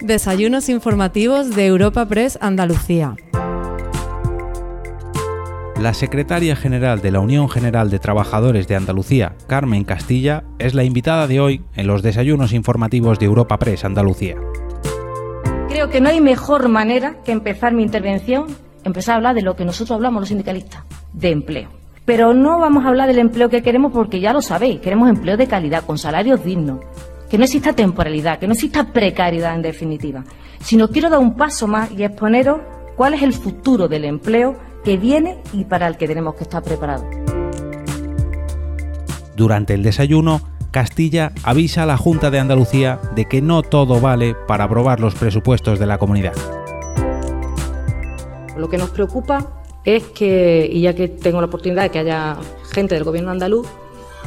Desayunos informativos de Europa Press Andalucía. La secretaria general de la Unión General de Trabajadores de Andalucía, Carmen Castilla, es la invitada de hoy en los desayunos informativos de Europa Press Andalucía. Creo que no hay mejor manera que empezar mi intervención, empezar a hablar de lo que nosotros hablamos los sindicalistas, de empleo. Pero no vamos a hablar del empleo que queremos porque ya lo sabéis, queremos empleo de calidad, con salarios dignos, que no exista temporalidad, que no exista precariedad en definitiva, sino quiero dar un paso más y exponeros cuál es el futuro del empleo que viene y para el que tenemos que estar preparados. Durante el desayuno, Castilla avisa a la Junta de Andalucía de que no todo vale para aprobar los presupuestos de la comunidad. Lo que nos preocupa es que, y ya que tengo la oportunidad de que haya gente del gobierno andaluz,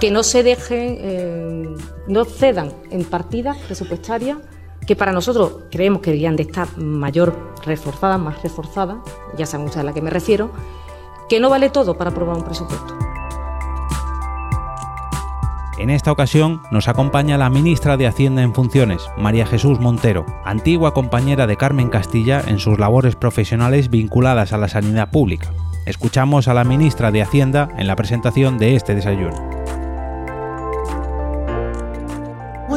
que no se dejen, eh, no cedan en partidas presupuestarias que para nosotros creemos que deberían de estar mayor reforzadas, más reforzadas, ya saben ustedes a la que me refiero, que no vale todo para aprobar un presupuesto. En esta ocasión nos acompaña la ministra de Hacienda en funciones, María Jesús Montero, antigua compañera de Carmen Castilla en sus labores profesionales vinculadas a la sanidad pública. Escuchamos a la ministra de Hacienda en la presentación de este desayuno.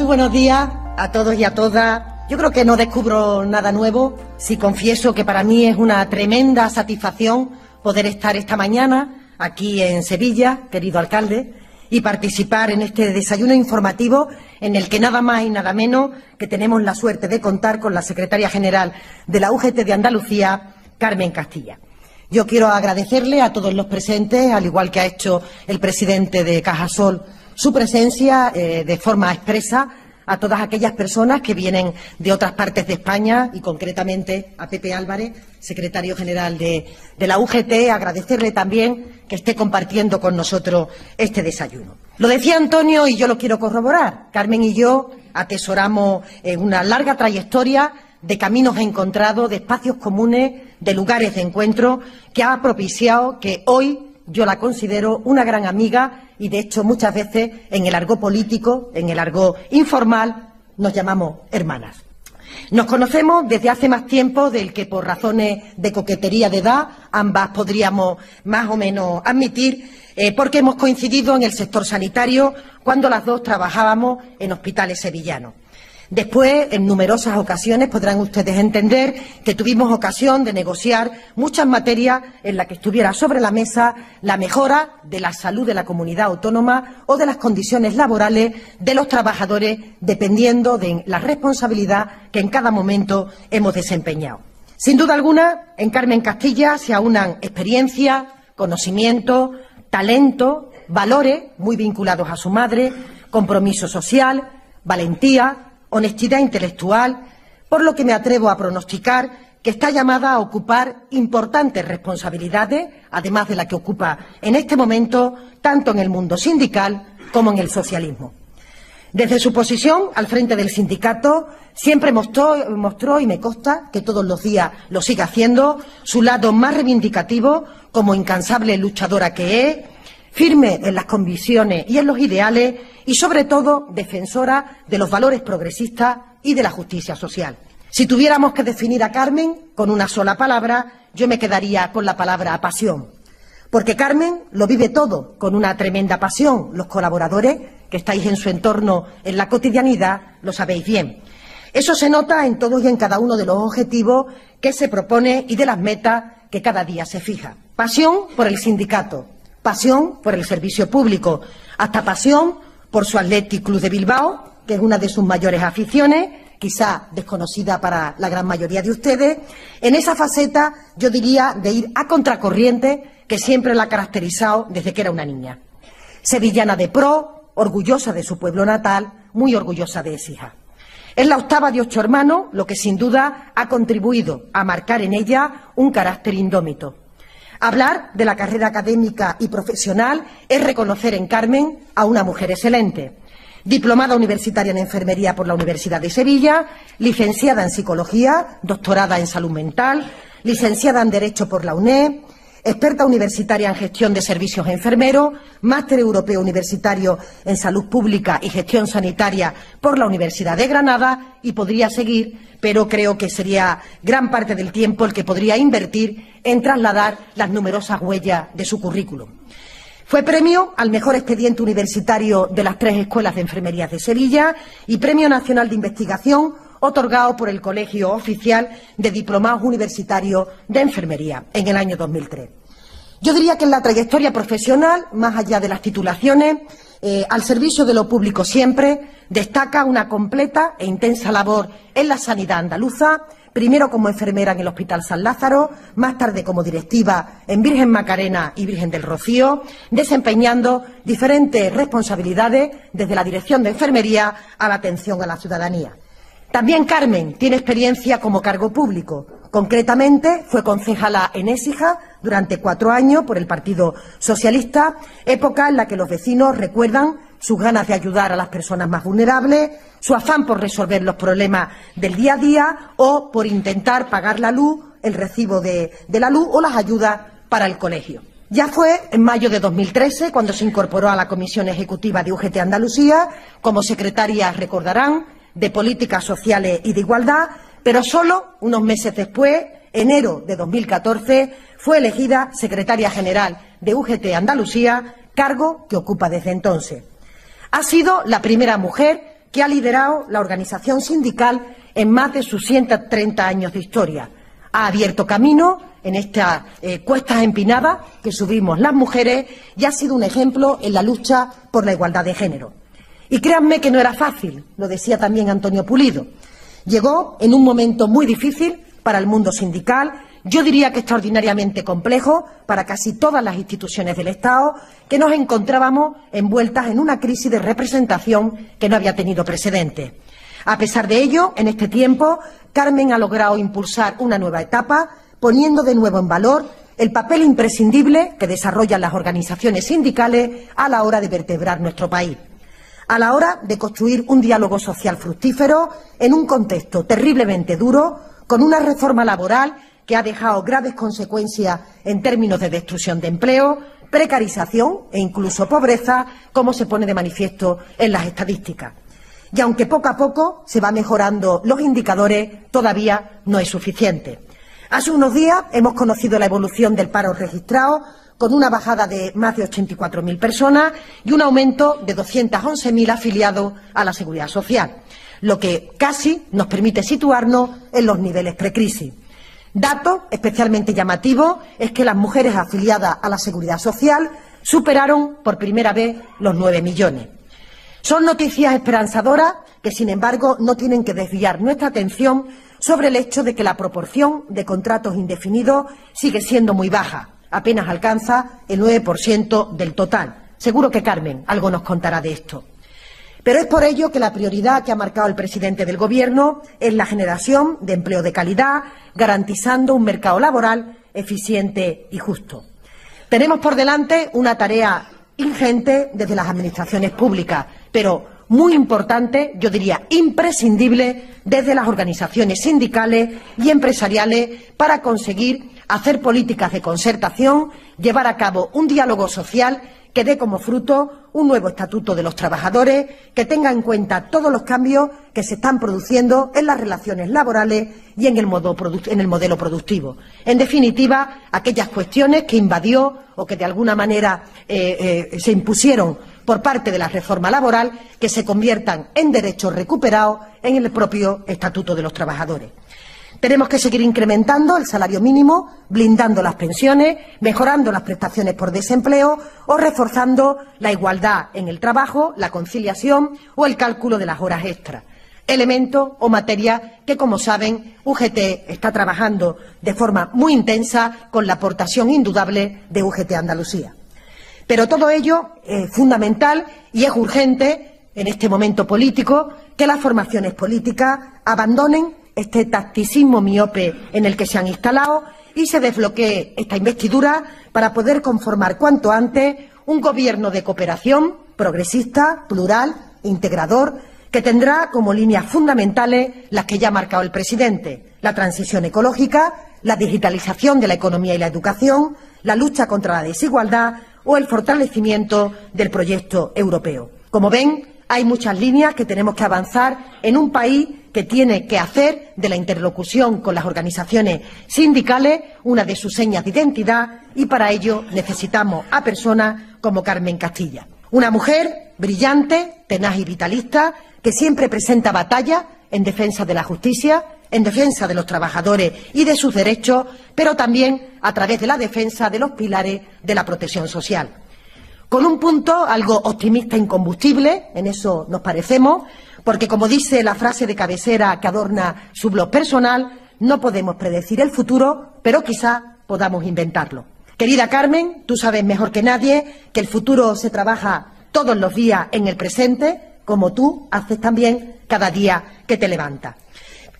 Muy buenos días a todos y a todas. Yo creo que no descubro nada nuevo si confieso que para mí es una tremenda satisfacción poder estar esta mañana aquí en Sevilla, querido alcalde, y participar en este desayuno informativo en el que nada más y nada menos que tenemos la suerte de contar con la secretaria general de la UGT de Andalucía, Carmen Castilla. Yo quiero agradecerle a todos los presentes, al igual que ha hecho el presidente de Cajasol, su presencia eh, de forma expresa a todas aquellas personas que vienen de otras partes de España y concretamente a Pepe Álvarez, secretario general de, la UGT, agradecerle también que esté compartiendo con nosotros este desayuno. Lo decía Antonio y yo lo quiero corroborar. Carmen y yo atesoramos una larga trayectoria de caminos encontrados, de espacios comunes, de lugares de encuentro que ha propiciado que hoy yo la considero una gran amiga y, de hecho, muchas veces en el argot político, en el argot informal, nos llamamos hermanas. Nos conocemos desde hace más tiempo del que por razones de coquetería de edad ambas podríamos más o menos admitir, eh, porque hemos coincidido en el sector sanitario cuando las dos trabajábamos en hospitales sevillanos. Después, en numerosas ocasiones, podrán ustedes entender que tuvimos ocasión de negociar muchas materias en las que estuviera sobre la mesa la mejora de la salud de la comunidad autónoma o de las condiciones laborales de los trabajadores, dependiendo de la responsabilidad que en cada momento hemos desempeñado. Sin duda alguna, en Carmen Castilla se aunan experiencia, conocimiento, talento, valores muy vinculados a su madre, compromiso social, valentía, honestidad intelectual, por lo que me atrevo a pronosticar que está llamada a ocupar importantes responsabilidades, además de la que ocupa en este momento tanto en el mundo sindical como en el socialismo. Desde su posición al frente del sindicato, siempre mostró, mostró, y me consta que todos los días lo sigue haciendo, su lado más reivindicativo como incansable luchadora que es, firme en las convicciones y en los ideales y, sobre todo, defensora de los valores progresistas y de la justicia social. Si tuviéramos que definir a Carmen con una sola palabra, yo me quedaría con la palabra pasión. Porque Carmen lo vive todo con una tremenda pasión. Los colaboradores que estáis en su entorno en la cotidianidad lo sabéis bien. Eso se nota en todos y en cada uno de los objetivos que se propone y de las metas que cada día se fija. Pasión por el sindicato, pasión por el servicio público, hasta pasión por su Athletic Club de Bilbao, que es una de sus mayores aficiones, quizá desconocida para la gran mayoría de ustedes, en esa faceta, yo diría, de ir a contracorriente que siempre la ha caracterizado desde que era una niña. Sevillana de pro, orgullosa de su pueblo natal, muy orgullosa de hija. Es la octava de ocho hermanos, lo que sin duda ha contribuido a marcar en ella un carácter indómito. Hablar de la carrera académica y profesional es reconocer en Carmen a una mujer excelente. Diplomada universitaria en enfermería por la Universidad de Sevilla, licenciada en psicología, doctorada en salud mental, licenciada en Derecho por la UNED, experta universitaria en gestión de servicios enfermeros, máster europeo universitario en salud pública y gestión sanitaria por la Universidad de Granada y podría seguir, pero creo que sería gran parte del tiempo el que podría invertir en trasladar las numerosas huellas de su currículum. Fue premio al mejor expediente universitario de las tres escuelas de enfermería de Sevilla y Premio Nacional de Investigación otorgado por el Colegio Oficial de Diplomados Universitarios de Enfermería en el año 2003. Yo diría que en la trayectoria profesional, más allá de las titulaciones, eh, al servicio de lo público siempre, destaca una completa e intensa labor en la sanidad andaluza, primero como enfermera en el Hospital San Lázaro, más tarde como directiva en Virgen Macarena y Virgen del Rocío, desempeñando diferentes responsabilidades desde la dirección de enfermería a la atención a la ciudadanía. También Carmen tiene experiencia como cargo público. Concretamente, fue concejala en Écija durante cuatro años por el Partido Socialista, época en la que los vecinos recuerdan sus ganas de ayudar a las personas más vulnerables, su afán por resolver los problemas del día a día o por intentar pagar la luz, el recibo de, de la luz o las ayudas para el colegio. Ya fue en mayo de 2013 cuando se incorporó a la Comisión Ejecutiva de UGT Andalucía, como secretaria, recordarán, de Políticas Sociales y de Igualdad, pero solo unos meses después, enero de 2014, fue elegida secretaria general de UGT Andalucía, cargo que ocupa desde entonces. Ha sido la primera mujer que ha liderado la organización sindical en más de sus 130 años de historia. Ha abierto camino en estas eh, cuestas empinadas que subimos las mujeres y ha sido un ejemplo en la lucha por la igualdad de género. Y créanme que no era fácil, lo decía también Antonio Pulido. Llegó en un momento muy difícil para el mundo sindical, yo diría que extraordinariamente complejo para casi todas las instituciones del Estado, que nos encontrábamos envueltas en una crisis de representación que no había tenido precedente. A pesar de ello, en este tiempo, Carmen ha logrado impulsar una nueva etapa, poniendo de nuevo en valor el papel imprescindible que desarrollan las organizaciones sindicales a la hora de vertebrar nuestro país a la hora de construir un diálogo social fructífero en un contexto terriblemente duro, con una reforma laboral que ha dejado graves consecuencias en términos de destrucción de empleo, precarización e incluso pobreza, como se pone de manifiesto en las estadísticas. Y aunque poco a poco se va mejorando los indicadores, todavía no es suficiente. Hace unos días hemos conocido la evolución del paro registrado con una bajada de más de 84.000 personas y un aumento de 211.000 afiliados a la Seguridad Social, lo que casi nos permite situarnos en los niveles precrisis. Dato especialmente llamativo es que las mujeres afiliadas a la Seguridad Social superaron por primera vez los 9 millones. Son noticias esperanzadoras que, sin embargo, no tienen que desviar nuestra atención sobre el hecho de que la proporción de contratos indefinidos sigue siendo muy baja, apenas alcanza el 9% del total. Seguro que Carmen algo nos contará de esto. Pero es por ello que la prioridad que ha marcado el presidente del Gobierno es la generación de empleo de calidad, garantizando un mercado laboral eficiente y justo. Tenemos por delante una tarea ingente desde las administraciones públicas, pero muy importante, yo diría imprescindible, desde las organizaciones sindicales y empresariales para conseguir hacer políticas de concertación, llevar a cabo un diálogo social que dé como fruto un nuevo estatuto de los trabajadores, que tenga en cuenta todos los cambios que se están produciendo en las relaciones laborales y en el, modelo productivo. En definitiva, aquellas cuestiones que invadió o que de alguna manera eh, eh, se impusieron por parte de la reforma laboral que se conviertan en derechos recuperados en el propio Estatuto de los Trabajadores. Tenemos que seguir incrementando el salario mínimo, blindando las pensiones, mejorando las prestaciones por desempleo o reforzando la igualdad en el trabajo, la conciliación o el cálculo de las horas extras. Elemento o materia que, como saben, UGT está trabajando de forma muy intensa con la aportación indudable de UGT Andalucía. Pero todo ello es fundamental y es urgente en este momento político que las formaciones políticas abandonen este tacticismo miope en el que se han instalado y se desbloquee esta investidura para poder conformar cuanto antes un gobierno de cooperación progresista, plural, integrador, que tendrá como líneas fundamentales las que ya ha marcado el presidente, la transición ecológica, la digitalización de la economía y la educación, la lucha contra la desigualdad o el fortalecimiento del proyecto europeo. Como ven, hay muchas líneas que tenemos que avanzar en un país que tiene que hacer de la interlocución con las organizaciones sindicales una de sus señas de identidad y para ello necesitamos a personas como Carmen Castilla. Una mujer brillante, tenaz y vitalista, que siempre presenta batalla en defensa de la justicia, en defensa de los trabajadores y de sus derechos, pero también a través de la defensa de los pilares de la protección social. Con un punto algo optimista e incombustible, en eso nos parecemos, porque como dice la frase de cabecera que adorna su blog personal, no podemos predecir el futuro, pero quizá podamos inventarlo. Querida Carmen, tú sabes mejor que nadie que el futuro se trabaja todos los días en el presente, como tú haces también cada día que te levantas.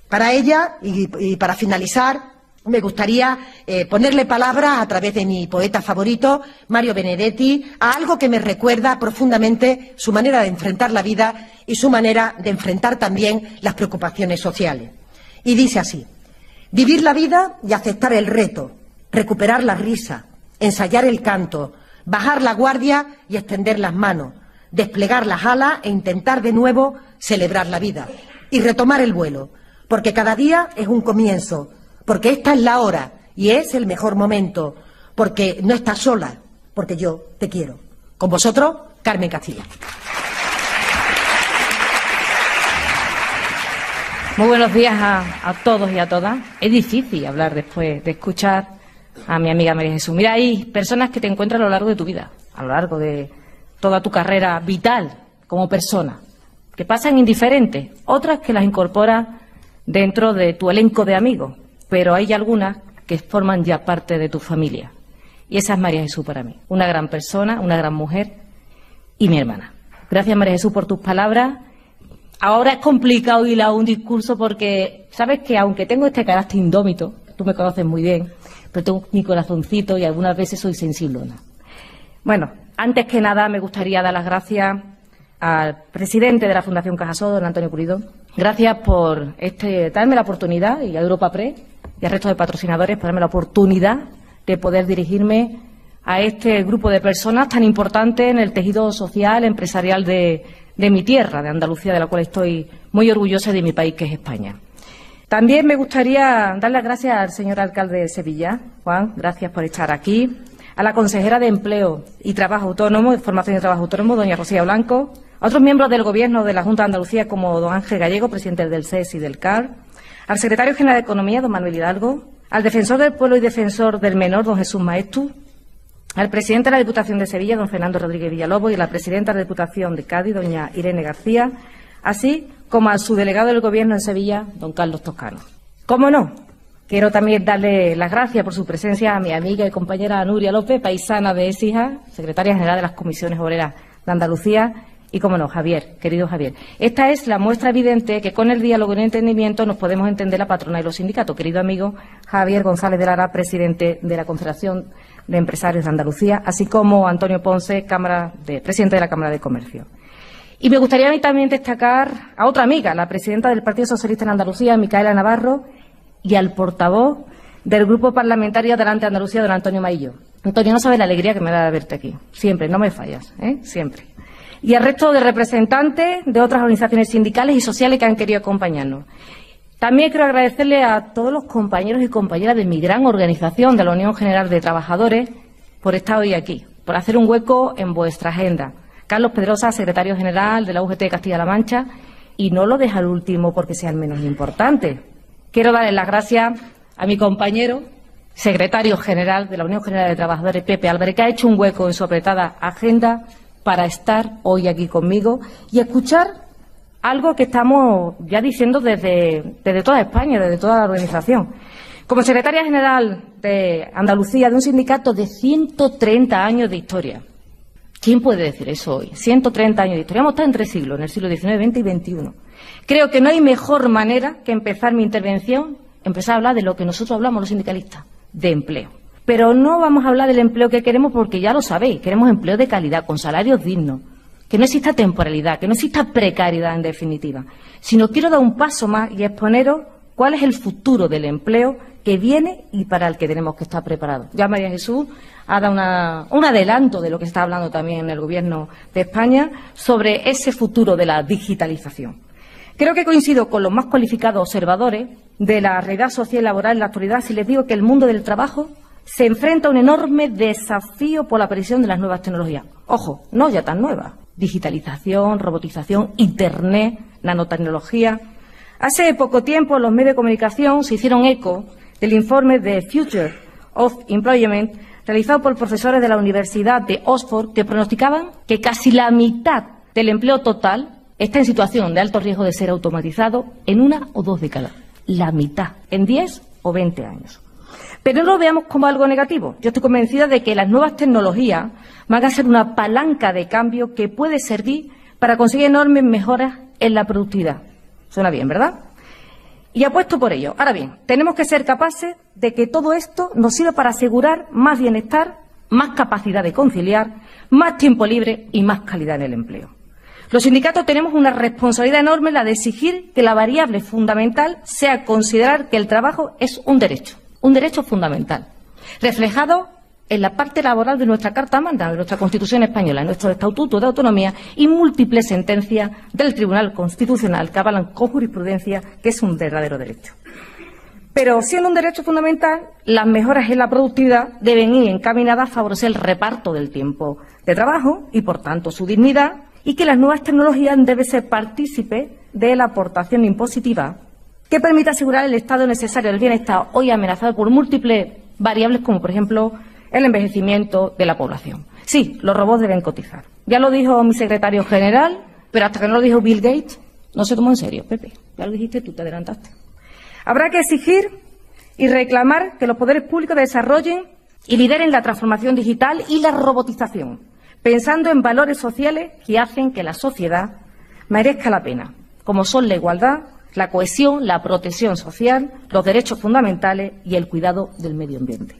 Para ella, y, para finalizar, me gustaría eh, ponerle palabras a través de mi poeta favorito, Mario Benedetti, a algo que me recuerda profundamente su manera de enfrentar la vida y su manera de enfrentar también las preocupaciones sociales. Y dice así, vivir la vida y aceptar el reto, recuperar la risa, ensayar el canto, bajar la guardia y extender las manos, desplegar las alas e intentar de nuevo celebrar la vida y retomar el vuelo, porque cada día es un comienzo, porque esta es la hora y es el mejor momento, porque no estás sola, porque yo te quiero. Con vosotros, Carmen Castilla. Muy buenos días a, todos y a todas. Es difícil hablar después de escuchar a mi amiga María Jesús. Mira, hay personas que te encuentran a lo largo de tu vida, a lo largo de toda tu carrera vital como persona, que pasan indiferentes, otras que las incorporas dentro de tu elenco de amigos, pero hay algunas que forman ya parte de tu familia. Y esa es María Jesús para mí, una gran persona, una gran mujer y mi hermana. Gracias María Jesús por tus palabras ahora es complicado ir a un discurso porque, sabes que aunque tengo este carácter indómito, tú me conoces muy bien, pero tengo mi corazoncito y algunas veces soy sensiblona. Bueno, antes que nada me gustaría dar las gracias al presidente de la Fundación Cajasol, don Antonio Curido. Gracias por este, darme la oportunidad, y a Europa Press y resto de patrocinadores, por darme la oportunidad de poder dirigirme a este grupo de personas tan importante en el tejido social, empresarial de, de mi tierra, de Andalucía, de la cual estoy muy orgullosa de mi país, que es España. También me gustaría dar las gracias al señor alcalde de Sevilla, Juan, gracias por estar aquí, a la consejera de Empleo y Trabajo Autónomo, Formación y Trabajo Autónomo, doña Rocía Blanco, a otros miembros del Gobierno de la Junta de Andalucía, como don Ángel Gallego, presidente del CES y del CAR, al secretario general de Economía, don Manuel Hidalgo, al defensor del pueblo y defensor del menor, don Jesús Maestu, al presidente de la Diputación de Sevilla, don Fernando Rodríguez Villalobos, y a la presidenta de la Diputación de Cádiz, doña Irene García, así como a su delegado del Gobierno en Sevilla, don Carlos Toscano. ¿Cómo no? Quiero también darle las gracias por su presencia a mi amiga y compañera Nuria López, paisana de Esija, secretaria general de las Comisiones Obreras de Andalucía, y, cómo no, Javier, querido Javier. Esta es la muestra evidente que con el diálogo y el entendimiento nos podemos entender la patrona y los sindicatos. Querido amigo Javier González de Lara, presidente de la Confederación de Empresarios de Andalucía, así como Antonio Ponce, presidente de la Cámara de Comercio. Y me gustaría a mí también destacar a otra amiga, la presidenta del Partido Socialista en Andalucía, Micaela Navarro, y al portavoz del Grupo Parlamentario Adelante de Andalucía, don Antonio Maillo. Antonio, no sabes la alegría que me da verte aquí. Siempre, no me fallas, ¿eh? Siempre. Y al resto de representantes de otras organizaciones sindicales y sociales que han querido acompañarnos. También quiero agradecerle a todos los compañeros y compañeras de mi gran organización, de la Unión General de Trabajadores, por estar hoy aquí, por hacer un hueco en vuestra agenda. Carlos Pedrosa, secretario general de la UGT de Castilla-La Mancha, y no lo deja al último porque sea el menos importante. Quiero darle las gracias a mi compañero, secretario general de la Unión General de Trabajadores, Pepe Álvarez, que ha hecho un hueco en su apretada agenda para estar hoy aquí conmigo y escuchar algo que estamos ya diciendo desde, desde toda España, desde toda la organización. Como secretaria general de Andalucía, de un sindicato de 130 años de historia. ¿Quién puede decir eso hoy? 130 años de historia. Hemos estado en tres siglos, en el siglo XIX, XX y XXI. Creo que no hay mejor manera que empezar mi intervención, empezar a hablar de lo que nosotros hablamos los sindicalistas, de empleo. Pero no vamos a hablar del empleo que queremos porque ya lo sabéis, queremos empleo de calidad, con salarios dignos, que no exista temporalidad, que no exista precariedad en definitiva, sino quiero dar un paso más y exponeros cuál es el futuro del empleo que viene y para el que tenemos que estar preparados. Ya María Jesús ha dado un adelanto de lo que está hablando también el Gobierno de España sobre ese futuro de la digitalización. Creo que coincido con los más cualificados observadores de la realidad social y laboral en la actualidad si les digo que el mundo del trabajo se enfrenta a un enorme desafío por la aparición de las nuevas tecnologías. Ojo, no ya tan nuevas. Digitalización, robotización, Internet, nanotecnología. Hace poco tiempo los medios de comunicación se hicieron eco del informe de Future of Employment realizado por profesores de la Universidad de Oxford que pronosticaban que casi la mitad del empleo total está en situación de alto riesgo de ser automatizado en una o dos décadas. La mitad, en 10 o 20 años. Pero no lo veamos como algo negativo. Yo estoy convencida de que las nuevas tecnologías van a ser una palanca de cambio que puede servir para conseguir enormes mejoras en la productividad. Suena bien, ¿verdad? Y apuesto por ello. Ahora bien, tenemos que ser capaces de que todo esto nos sirva para asegurar más bienestar, más capacidad de conciliar, más tiempo libre y más calidad en el empleo. Los sindicatos tenemos una responsabilidad enorme, la de exigir que la variable fundamental sea considerar que el trabajo es un derecho, un derecho fundamental, reflejado en la parte laboral de nuestra Carta Magna, de nuestra Constitución española, en nuestro Estatuto de Autonomía y múltiples sentencias del Tribunal Constitucional que avalan con jurisprudencia que es un verdadero derecho. Pero siendo un derecho fundamental, las mejoras en la productividad deben ir encaminadas a favorecer el reparto del tiempo de trabajo y, por tanto, su dignidad y que las nuevas tecnologías deben ser partícipes de la aportación impositiva que permita asegurar el estado necesario del bienestar hoy amenazado por múltiples variables como, por ejemplo, el envejecimiento de la población. Sí, los robots deben cotizar. Ya lo dijo mi secretario general, pero hasta que no lo dijo Bill Gates, no se tomó en serio. Pepe, ya lo dijiste tú, te adelantaste. Habrá que exigir y reclamar que los poderes públicos desarrollen y lideren la transformación digital y la robotización pensando en valores sociales que hacen que la sociedad merezca la pena, como son la igualdad, la cohesión, la protección social, los derechos fundamentales y el cuidado del medio ambiente.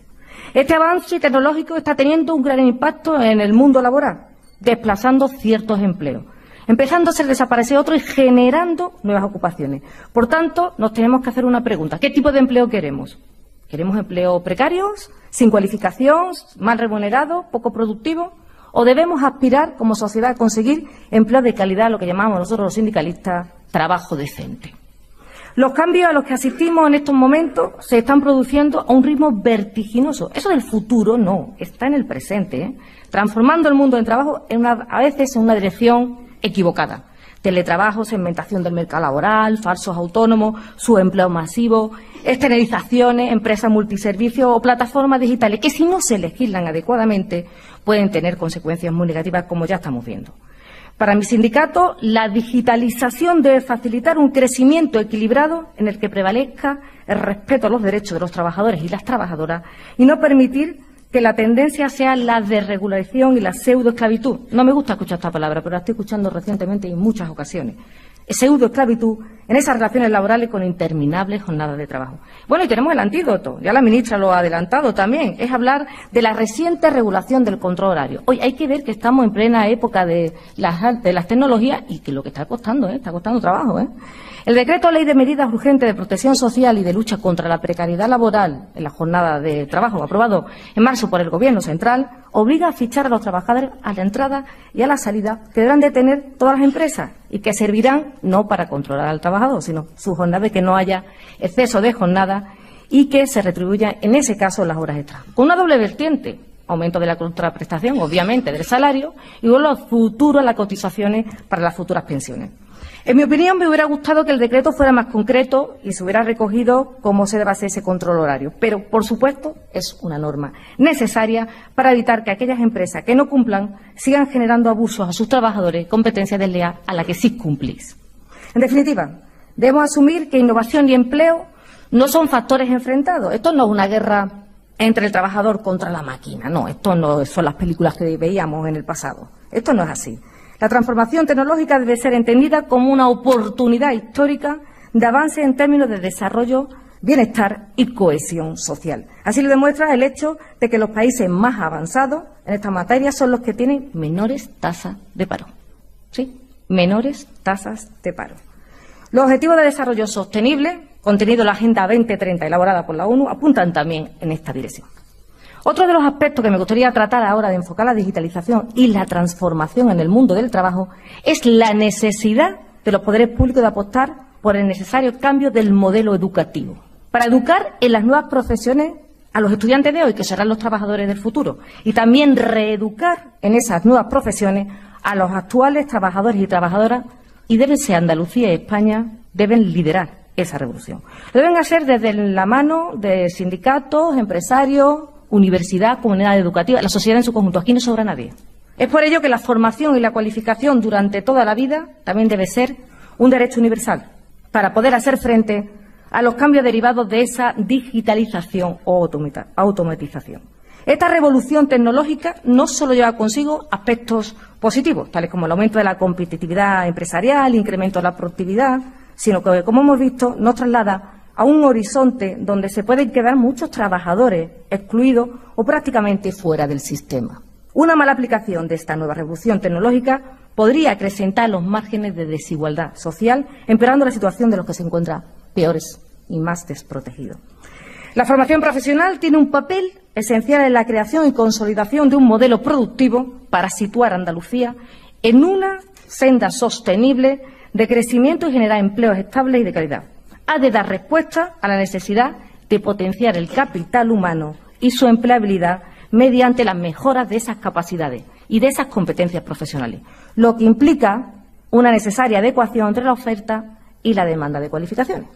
Este avance tecnológico está teniendo un gran impacto en el mundo laboral, desplazando ciertos empleos, empezando a ser desaparecer otros y generando nuevas ocupaciones. Por tanto, nos tenemos que hacer una pregunta. ¿Qué tipo de empleo queremos? ¿Queremos empleos precarios, sin cualificación, mal remunerados, poco productivos? o debemos aspirar como sociedad a conseguir empleo de calidad, lo que llamamos nosotros los sindicalistas trabajo decente. Los cambios a los que asistimos en estos momentos se están produciendo a un ritmo vertiginoso. Eso del futuro no, está en el presente, ¿eh? transformando el mundo del trabajo en una, a veces en una dirección equivocada. Teletrabajo, segmentación del mercado laboral, falsos autónomos, subempleo masivo, externalizaciones, empresas multiservicios o plataformas digitales que si no se legislan adecuadamente pueden tener consecuencias muy negativas como ya estamos viendo. Para mi sindicato, la digitalización debe facilitar un crecimiento equilibrado en el que prevalezca el respeto a los derechos de los trabajadores y las trabajadoras y no permitir que la tendencia sea la desregulación y la pseudoesclavitud. No me gusta escuchar esta palabra, pero la estoy escuchando recientemente y en muchas ocasiones pseudoesclavitud en esas relaciones laborales con interminables jornadas de trabajo. Bueno, y tenemos el antídoto, ya la ministra lo ha adelantado también, es hablar de la reciente regulación del control horario. Hoy hay que ver que estamos en plena época de las, de las tecnologías y que lo que está costando, ¿eh? está costando trabajo. ¿eh? El decreto Ley de Medidas Urgentes de Protección Social y de Lucha contra la Precariedad Laboral en la jornada de trabajo, aprobado en marzo por el Gobierno Central, obliga a fichar a los trabajadores a la entrada y a la salida que deberán de tener todas las empresas y que servirán no para controlar al trabajador, sino su jornada, de que no haya exceso de jornada y que se retribuyan, en ese caso, las horas extras. Con una doble vertiente, aumento de la contraprestación, obviamente, del salario, y luego los futuros, las cotizaciones para las futuras pensiones. En mi opinión, me hubiera gustado que el decreto fuera más concreto y se hubiera recogido cómo se debe hacer ese control horario. Pero, por supuesto, es una norma necesaria para evitar que aquellas empresas que no cumplan sigan generando abusos a sus trabajadores, competencia desleal a la que sí cumplís. En definitiva, debemos asumir que innovación y empleo no son factores enfrentados. Esto no es una guerra entre el trabajador contra la máquina. No, esto no son las películas que veíamos en el pasado. Esto no es así. La transformación tecnológica debe ser entendida como una oportunidad histórica de avance en términos de desarrollo, bienestar y cohesión social. Así lo demuestra el hecho de que los países más avanzados en esta materia son los que tienen menores tasas de paro. ¿Sí? Menores tasas de paro. Los objetivos de desarrollo sostenible contenido en la Agenda 2030 elaborada por la ONU apuntan también en esta dirección. Otro de los aspectos que me gustaría tratar ahora de enfocar la digitalización y la transformación en el mundo del trabajo es la necesidad de los poderes públicos de apostar por el necesario cambio del modelo educativo para educar en las nuevas profesiones a los estudiantes de hoy, que serán los trabajadores del futuro, y también reeducar en esas nuevas profesiones a los actuales trabajadores y trabajadoras, y deben ser Andalucía y España, deben liderar esa revolución. Deben hacer desde la mano de sindicatos, empresarios, universidad, comunidad educativa, la sociedad en su conjunto. Aquí no sobra nadie. Es por ello que la formación y la cualificación durante toda la vida también debe ser un derecho universal para poder hacer frente a los cambios derivados de esa digitalización o automatización. Esta revolución tecnológica no solo lleva consigo aspectos positivos, tales como el aumento de la competitividad empresarial, el incremento de la productividad, sino que, como hemos visto, nos traslada a un horizonte donde se pueden quedar muchos trabajadores excluidos o prácticamente fuera del sistema. Una mala aplicación de esta nueva revolución tecnológica podría acrecentar los márgenes de desigualdad social, empeorando la situación de los que se encuentran peores y más desprotegidos. La formación profesional tiene un papel esencial en la creación y consolidación de un modelo productivo para situar a Andalucía en una senda sostenible de crecimiento y generar empleos estables y de calidad ha de dar respuesta a la necesidad de potenciar el capital humano y su empleabilidad mediante las mejoras de esas capacidades y de esas competencias profesionales, lo que implica una necesaria adecuación entre la oferta y la demanda de cualificaciones.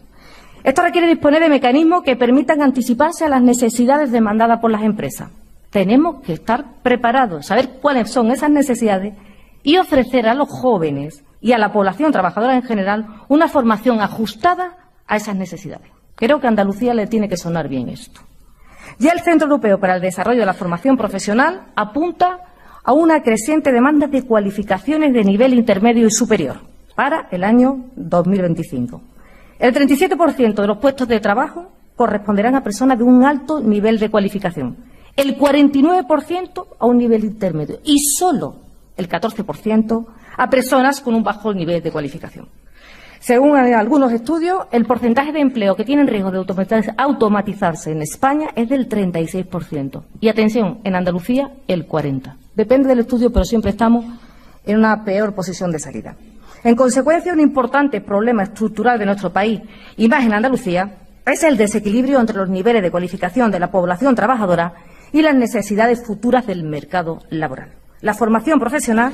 Esto requiere disponer de mecanismos que permitan anticiparse a las necesidades demandadas por las empresas. Tenemos que estar preparados, saber cuáles son esas necesidades y ofrecer a los jóvenes y a la población trabajadora en general una formación ajustada a esas necesidades. Creo que a Andalucía le tiene que sonar bien esto. Ya el Centro Europeo para el Desarrollo de la Formación Profesional apunta a una creciente demanda de cualificaciones de nivel intermedio y superior para el año 2025. El 37% de los puestos de trabajo corresponderán a personas de un alto nivel de cualificación, el 49% a un nivel intermedio y solo el 14% a personas con un bajo nivel de cualificación. Según algunos estudios, el porcentaje de empleo que tiene riesgo de automatizarse en España es del 36%. Y atención, en Andalucía el 40%. Depende del estudio, pero siempre estamos en una peor posición de salida. En consecuencia, un importante problema estructural de nuestro país, y más en Andalucía, es el desequilibrio entre los niveles de cualificación de la población trabajadora y las necesidades futuras del mercado laboral. La formación profesional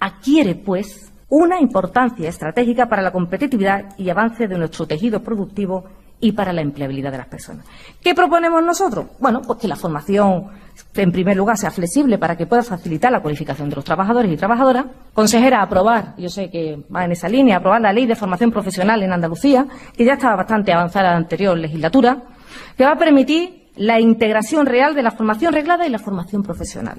adquiere, pues, una importancia estratégica para la competitividad y avance de nuestro tejido productivo y para la empleabilidad de las personas. ¿Qué proponemos nosotros? Bueno, pues que la formación, en primer lugar, sea flexible para que pueda facilitar la cualificación de los trabajadores y trabajadoras. Consejera, aprobar, yo sé que va en esa línea, aprobar la ley de formación profesional en Andalucía, que ya estaba bastante avanzada en la anterior legislatura, que va a permitir la integración real de la formación reglada y la formación profesional.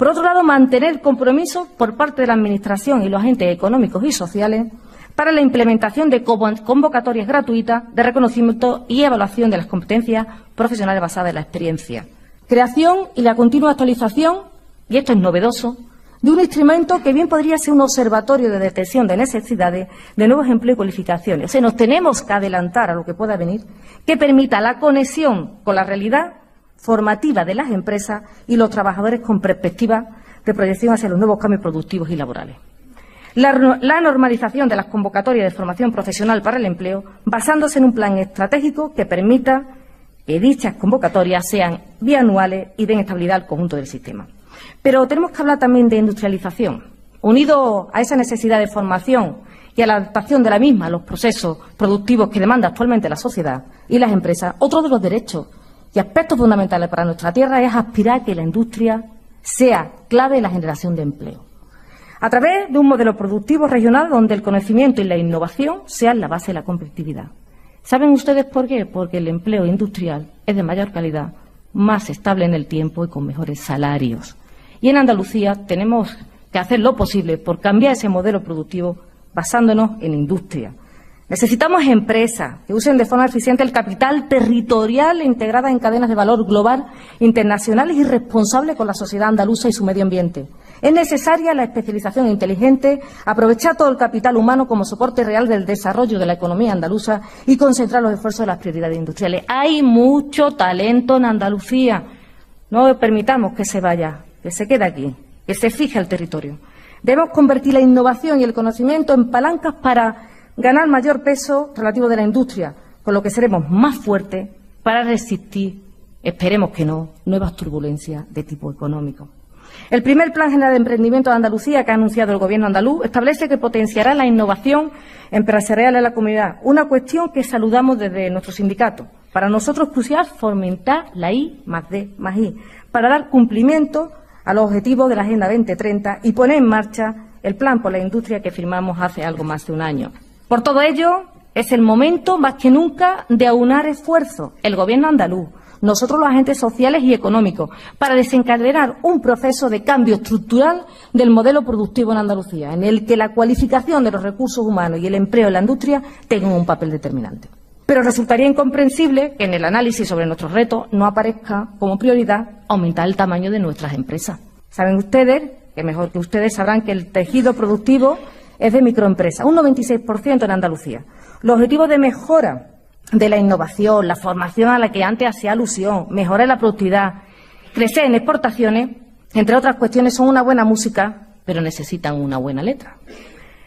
Por otro lado, mantener compromiso por parte de la Administración y los agentes económicos y sociales para la implementación de convocatorias gratuitas de reconocimiento y evaluación de las competencias profesionales basadas en la experiencia. Creación y la continua actualización, y esto es novedoso, de un instrumento que bien podría ser un observatorio de detección de necesidades de nuevos empleos y cualificaciones. O sea, nos tenemos que adelantar a lo que pueda venir, que permita la conexión con la realidad formativa de las empresas y los trabajadores con perspectiva de proyección hacia los nuevos cambios productivos y laborales. La, normalización de las convocatorias de formación profesional para el empleo, basándose en un plan estratégico que permita que dichas convocatorias sean bianuales y den estabilidad al conjunto del sistema. Pero tenemos que hablar también de industrialización. Unido a esa necesidad de formación y a la adaptación de la misma a los procesos productivos que demanda actualmente la sociedad y las empresas, otro de los derechos y aspectos fundamentales para nuestra tierra es aspirar a que la industria sea clave en la generación de empleo. A través de un modelo productivo regional donde el conocimiento y la innovación sean la base de la competitividad. ¿Saben ustedes por qué? Porque el empleo industrial es de mayor calidad, más estable en el tiempo y con mejores salarios. Y en Andalucía tenemos que hacer lo posible por cambiar ese modelo productivo basándonos en industria, Necesitamos empresas que usen de forma eficiente el capital territorial integrada en cadenas de valor global, internacionales y responsables con la sociedad andaluza y su medio ambiente. Es necesaria la especialización inteligente, aprovechar todo el capital humano como soporte real del desarrollo de la economía andaluza y concentrar los esfuerzos en las prioridades industriales. Hay mucho talento en Andalucía. No permitamos que se vaya, que se quede aquí, que se fije el territorio. Debemos convertir la innovación y el conocimiento en palancas para ganar mayor peso relativo de la industria, con lo que seremos más fuertes para resistir, esperemos que no, nuevas turbulencias de tipo económico. El primer Plan General de Emprendimiento de Andalucía que ha anunciado el Gobierno andaluz establece que potenciará la innovación empresarial en la comunidad, una cuestión que saludamos desde nuestro sindicato. Para nosotros es crucial fomentar la I más D más I, para dar cumplimiento a los objetivos de la Agenda 2030 y poner en marcha el plan por la industria que firmamos hace algo más de un año. Por todo ello, es el momento más que nunca de aunar esfuerzos. El Gobierno andaluz, nosotros los agentes sociales y económicos, para desencadenar un proceso de cambio estructural del modelo productivo en Andalucía, en el que la cualificación de los recursos humanos y el empleo en la industria tengan un papel determinante. Pero resultaría incomprensible que en el análisis sobre nuestros retos no aparezca como prioridad aumentar el tamaño de nuestras empresas. Saben ustedes, que mejor que ustedes sabrán que el tejido productivo es de microempresas, un 96% en Andalucía. Los objetivos de mejora de la innovación, la formación a la que antes hacía alusión, mejora la productividad, crecer en exportaciones, entre otras cuestiones, son una buena música, pero necesitan una buena letra.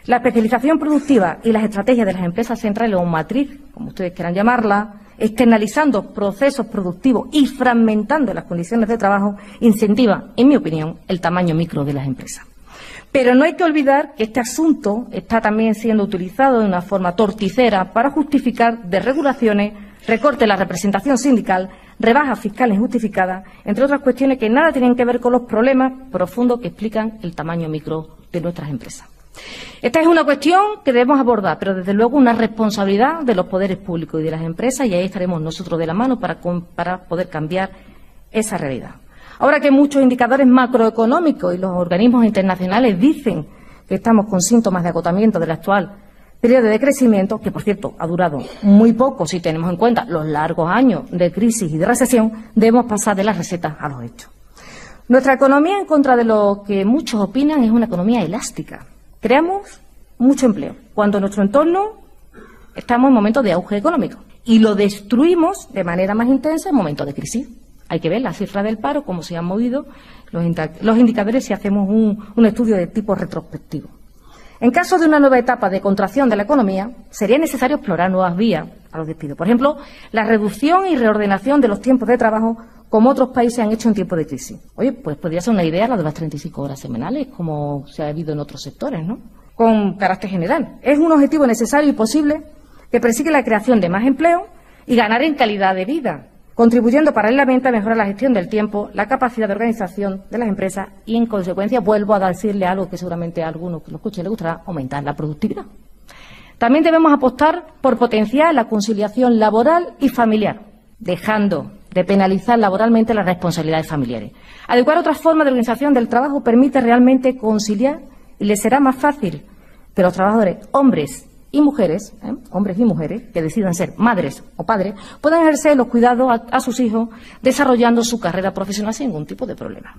La especialización productiva y las estrategias de las empresas centrales o matriz, como ustedes quieran llamarla, externalizando procesos productivos y fragmentando las condiciones de trabajo, incentiva, en mi opinión, el tamaño micro de las empresas. Pero no hay que olvidar que este asunto está también siendo utilizado de una forma torticera para justificar desregulaciones, recorte de la representación sindical, rebajas fiscales injustificadas, entre otras cuestiones que nada tienen que ver con los problemas profundos que explican el tamaño micro de nuestras empresas. Esta es una cuestión que debemos abordar, pero desde luego una responsabilidad de los poderes públicos y de las empresas, y ahí estaremos nosotros de la mano para, para poder cambiar esa realidad. Ahora que muchos indicadores macroeconómicos y los organismos internacionales dicen que estamos con síntomas de agotamiento del actual periodo de crecimiento, que por cierto ha durado muy poco si tenemos en cuenta los largos años de crisis y de recesión, debemos pasar de las recetas a los hechos. Nuestra economía, en contra de lo que muchos opinan, es una economía elástica. Creamos mucho empleo, cuando en nuestro entorno estamos en momentos de auge económico, y lo destruimos de manera más intensa en momentos de crisis. Hay que ver la cifra del paro, cómo se han movido los, indicadores si hacemos un, estudio de tipo retrospectivo. En caso de una nueva etapa de contracción de la economía, sería necesario explorar nuevas vías a los despidos. Por ejemplo, la reducción y reordenación de los tiempos de trabajo, como otros países han hecho en tiempos de crisis. Oye, pues podría ser una idea la de las 35 horas semanales, como se ha habido en otros sectores, ¿no? Con carácter general. Es un objetivo necesario y posible que persigue la creación de más empleo y ganar en calidad de vida, contribuyendo paralelamente a mejorar la gestión del tiempo, la capacidad de organización de las empresas y, en consecuencia, vuelvo a decirle algo que seguramente a alguno que lo escuche le gustará, aumentar la productividad. También debemos apostar por potenciar la conciliación laboral y familiar, dejando de penalizar laboralmente las responsabilidades familiares. Adecuar otras formas de organización del trabajo permite realmente conciliar y le será más fácil que los trabajadores, hombres y mujeres, ¿eh? hombres y mujeres, que decidan ser madres o padres, puedan ejercer los cuidados a, sus hijos desarrollando su carrera profesional sin ningún tipo de problema.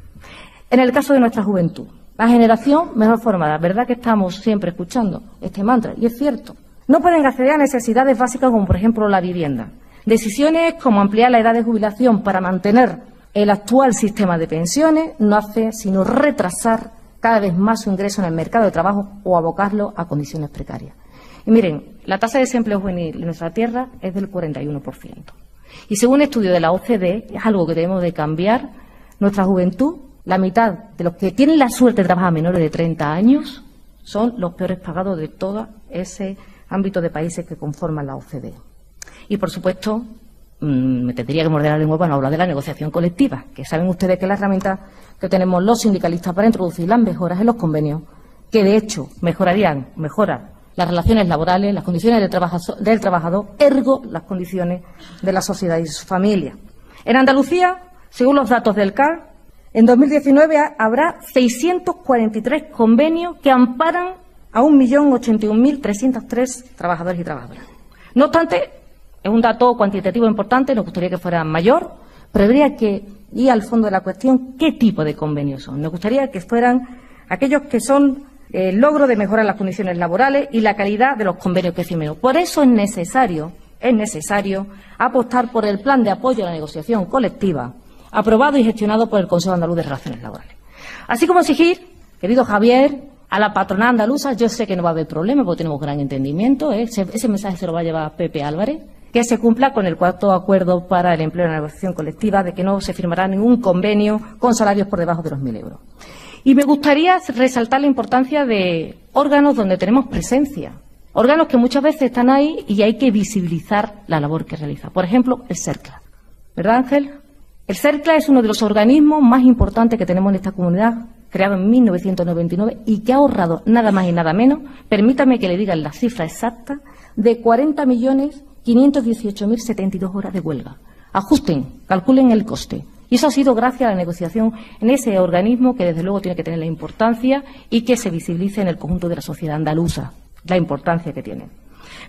En el caso de nuestra juventud, la generación mejor formada, ¿verdad que estamos siempre escuchando este mantra? Y es cierto. No pueden acceder a necesidades básicas como, por ejemplo, la vivienda. Decisiones como ampliar la edad de jubilación para mantener el actual sistema de pensiones no hace sino retrasar cada vez más su ingreso en el mercado de trabajo o abocarlo a condiciones precarias. Y miren, la tasa de desempleo juvenil en nuestra tierra es del 41%. Y según un estudio de la OCDE, es algo que debemos de cambiar. Nuestra juventud, la mitad de los que tienen la suerte de trabajar a menores de 30 años, son los peores pagados de todo ese ámbito de países que conforman la OCDE. Y, por supuesto, mm, me tendría que morder la lengua para hablar de la negociación colectiva, que saben ustedes que es la herramienta que tenemos los sindicalistas para introducir las mejoras en los convenios, que de hecho mejorarían, mejoran las relaciones laborales, las condiciones del, trabajador, ergo las condiciones de la sociedad y su familia. En Andalucía, según los datos del CAR, en 2019 habrá 643 convenios que amparan a 1.081.303 trabajadores y trabajadoras. No obstante, es un dato cuantitativo importante, nos gustaría que fuera mayor, pero habría que ir al fondo de la cuestión qué tipo de convenios son. Nos gustaría que fueran aquellos que son el logro de mejorar las condiciones laborales y la calidad de los convenios que firmemos. Por eso es necesario, es necesario apostar por el plan de apoyo a la negociación colectiva aprobado y gestionado por el Consejo Andaluz de Relaciones Laborales. Así como exigir, querido Javier, a la patronal andaluza, yo sé que no va a haber problema porque tenemos gran entendimiento, ¿eh? ese, mensaje se lo va a llevar Pepe Álvarez, que se cumpla con el cuarto acuerdo para el empleo y la negociación colectiva de que no se firmará ningún convenio con salarios por debajo de los 1.000 euros. Y me gustaría resaltar la importancia de órganos donde tenemos presencia, órganos que muchas veces están ahí y hay que visibilizar la labor que realiza. Por ejemplo, el CERCLA. ¿Verdad, Ángel? El CERCLA es uno de los organismos más importantes que tenemos en esta comunidad, creado en 1999 y que ha ahorrado nada más y nada menos, permítame que le digan la cifra exacta, de 40.518.072 horas de huelga. Ajusten, calculen el coste. Y eso ha sido gracias a la negociación en ese organismo que, desde luego, tiene que tener la importancia y que se visibilice en el conjunto de la sociedad andaluza, la importancia que tiene.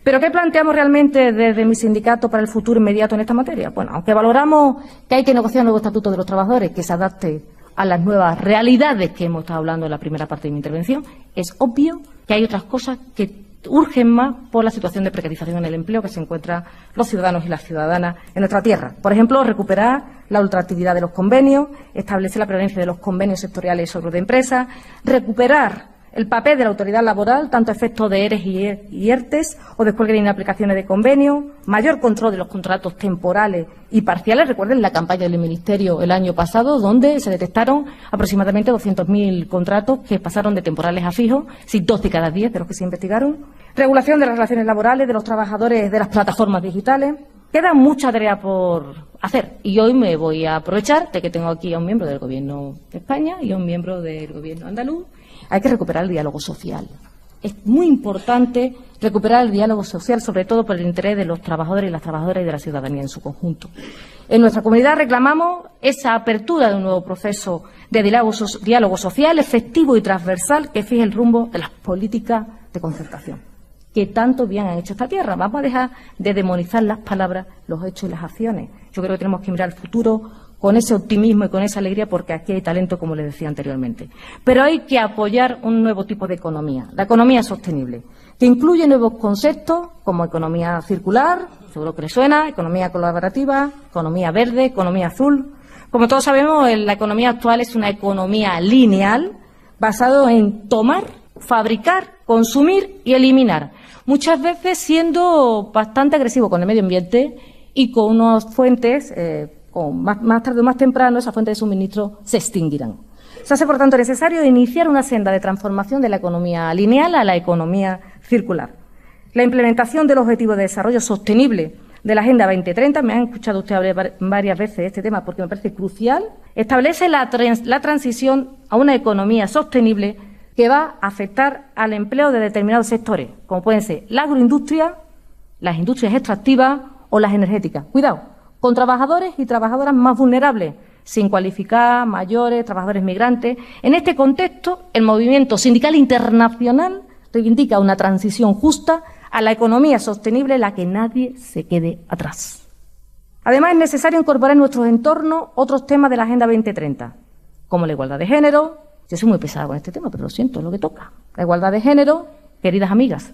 ¿Pero qué planteamos realmente desde mi sindicato para el futuro inmediato en esta materia? Bueno, aunque valoramos que hay que negociar un nuevo estatuto de los trabajadores que se adapte a las nuevas realidades que hemos estado hablando en la primera parte de mi intervención, es obvio que hay otras cosas que urgen más por la situación de precarización en el empleo que se encuentran los ciudadanos y las ciudadanas en nuestra tierra. Por ejemplo, recuperar la ultraactividad de los convenios, establecer la prevalencia de los convenios sectoriales sobre de empresas, recuperar el papel de la autoridad laboral, tanto a efectos de ERES y ERTES o después de inaplicaciones de convenios, mayor control de los contratos temporales y parciales. Recuerden la campaña del Ministerio el año pasado, donde se detectaron aproximadamente 200.000 contratos que pasaron de temporales a fijos, si dos de cada diez de los que se investigaron. Regulación de las relaciones laborales de los trabajadores de las plataformas digitales. Queda mucha tarea por hacer y hoy me voy a aprovechar de que tengo aquí a un miembro del Gobierno de España y a un miembro del Gobierno andaluz hay que recuperar el diálogo social. Es muy importante recuperar el diálogo social, sobre todo por el interés de los trabajadores y las trabajadoras y de la ciudadanía en su conjunto. En nuestra comunidad reclamamos esa apertura de un nuevo proceso de diálogo, social efectivo y transversal que fije el rumbo de las políticas de concertación que tanto bien han hecho esta tierra. Vamos a dejar de demonizar las palabras, los hechos y las acciones. Yo creo que tenemos que mirar al futuro con ese optimismo y con esa alegría, porque aquí hay talento, como les decía anteriormente. Pero hay que apoyar un nuevo tipo de economía, la economía sostenible, que incluye nuevos conceptos como economía circular, seguro que les suena, economía colaborativa, economía verde, economía azul. Como todos sabemos, la economía actual es una economía lineal, basada en tomar, fabricar, consumir y eliminar. Muchas veces siendo bastante agresivo con el medio ambiente y con unas fuentes eh, o más, tarde o más temprano esas fuentes de suministro se extinguirán. Se hace, por tanto, necesario iniciar una senda de transformación de la economía lineal a la economía circular. La implementación del Objetivo de Desarrollo Sostenible de la Agenda 2030, me han escuchado usted hablar varias veces de este tema porque me parece crucial, establece la, la transición a una economía sostenible que va a afectar al empleo de determinados sectores, como pueden ser la agroindustria, las industrias extractivas o las energéticas. Cuidado, con trabajadores y trabajadoras más vulnerables, sin cualificar, mayores, trabajadores migrantes. En este contexto, el movimiento sindical internacional reivindica una transición justa a la economía sostenible en la que nadie se quede atrás. Además, es necesario incorporar en nuestro entorno otros temas de la Agenda 2030, como la igualdad de género. Yo soy muy pesada con este tema, pero lo siento, es lo que toca. La igualdad de género, queridas amigas,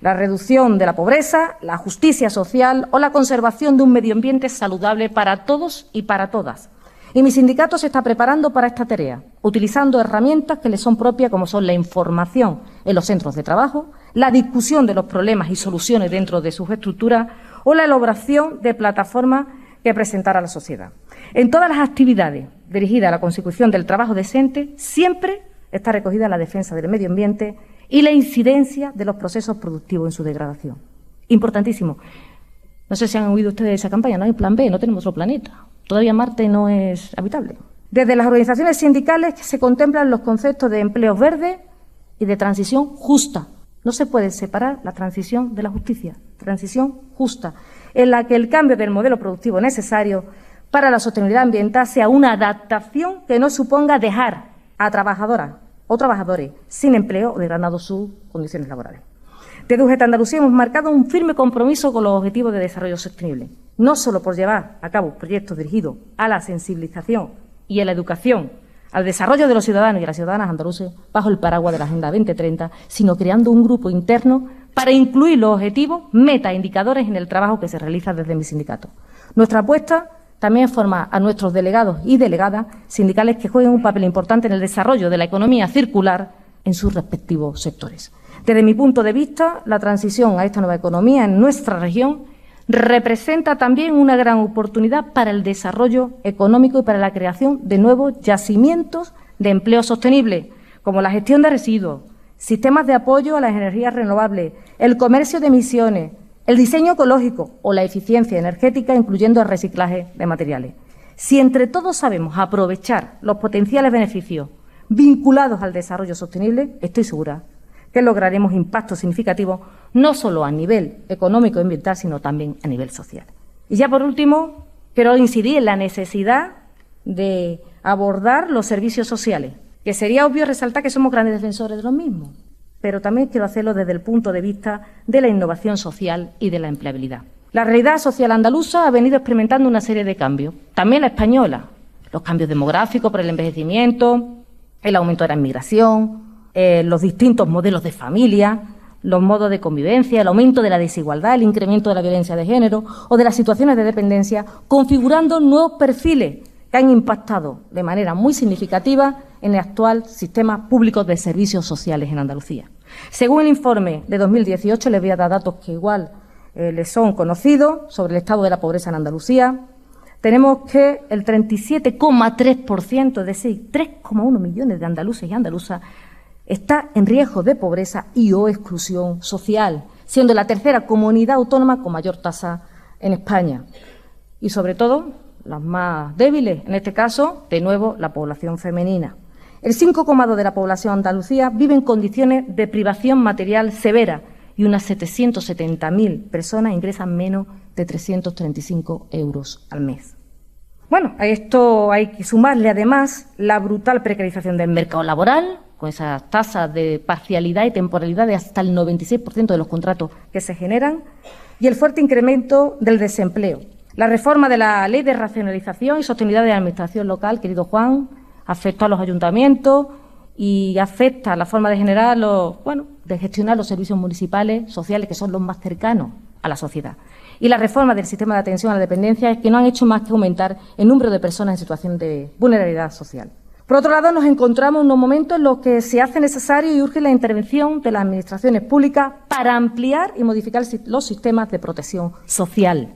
la reducción de la pobreza, la justicia social o la conservación de un medio ambiente saludable para todos y para todas. Y mi sindicato se está preparando para esta tarea, utilizando herramientas que le son propias, como son la información en los centros de trabajo, la discusión de los problemas y soluciones dentro de sus estructuras o la elaboración de plataformas que presentar a la sociedad. En todas las actividades dirigidas a la consecución del trabajo decente, siempre está recogida la defensa del medio ambiente y la incidencia de los procesos productivos en su degradación. Importantísimo. No sé si han oído ustedes de esa campaña, no hay plan B, no tenemos otro planeta. Todavía Marte no es habitable. Desde las organizaciones sindicales se contemplan los conceptos de empleos verdes y de transición justa. No se puede separar la transición de la justicia. Transición justa, en la que el cambio del modelo productivo necesario para la sostenibilidad ambiental sea una adaptación que no suponga dejar a trabajadoras o trabajadores sin empleo o degradando sus condiciones laborales. Desde UGT Andalucía hemos marcado un firme compromiso con los objetivos de desarrollo sostenible, no solo por llevar a cabo proyectos dirigidos a la sensibilización y a la educación, al desarrollo de los ciudadanos y las ciudadanas andaluces bajo el paraguas de la Agenda 2030, sino creando un grupo interno para incluir los objetivos, meta, indicadores en el trabajo que se realiza desde mi sindicato. Nuestra apuesta también forma a nuestros delegados y delegadas sindicales que jueguen un papel importante en el desarrollo de la economía circular en sus respectivos sectores. Desde mi punto de vista, la transición a esta nueva economía en nuestra región representa también una gran oportunidad para el desarrollo económico y para la creación de nuevos yacimientos de empleo sostenible, como la gestión de residuos, sistemas de apoyo a las energías renovables, el comercio de emisiones, el diseño ecológico o la eficiencia energética, incluyendo el reciclaje de materiales. Si entre todos sabemos aprovechar los potenciales beneficios vinculados al desarrollo sostenible, estoy segura que lograremos impactos significativos no solo a nivel económico y ambiental, sino también a nivel social. Y ya por último, quiero incidir en la necesidad de abordar los servicios sociales, que sería obvio resaltar que somos grandes defensores de los mismos, pero también quiero hacerlo desde el punto de vista de la innovación social y de la empleabilidad. La realidad social andaluza ha venido experimentando una serie de cambios, también la española, los cambios demográficos por el envejecimiento, el aumento de la inmigración, eh, los distintos modelos de familia, los modos de convivencia, el aumento de la desigualdad, el incremento de la violencia de género o de las situaciones de dependencia, configurando nuevos perfiles que han impactado de manera muy significativa en el actual sistema público de servicios sociales en Andalucía. Según el informe de 2018, les voy a dar datos que igual eh, les son conocidos sobre el estado de la pobreza en Andalucía. Tenemos que el 37,3%, es decir, 3,1 millones de andaluces y andaluzas, está en riesgo de pobreza y o exclusión social, siendo la tercera comunidad autónoma con mayor tasa en España. Y sobre todo, las más débiles, en este caso, de nuevo, la población femenina. El 5,2 de la población andalucía vive en condiciones de privación material severa y unas 770.000 personas ingresan menos de 335 euros al mes. Bueno, a esto hay que sumarle además la brutal precarización del mercado laboral, con esas tasas de parcialidad y temporalidad de hasta el 96% de los contratos que se generan, y el fuerte incremento del desempleo. La reforma de la Ley de Racionalización y Sostenibilidad de la Administración Local, querido Juan, afecta a los ayuntamientos y afecta a la forma de generar los, bueno, de gestionar los servicios municipales, sociales, que son los más cercanos a la sociedad. Y la reforma del sistema de atención a la dependencia es que no han hecho más que aumentar el número de personas en situación de vulnerabilidad social. Por otro lado, nos encontramos en unos momentos en los que se hace necesario y urge la intervención de las administraciones públicas para ampliar y modificar los sistemas de protección social,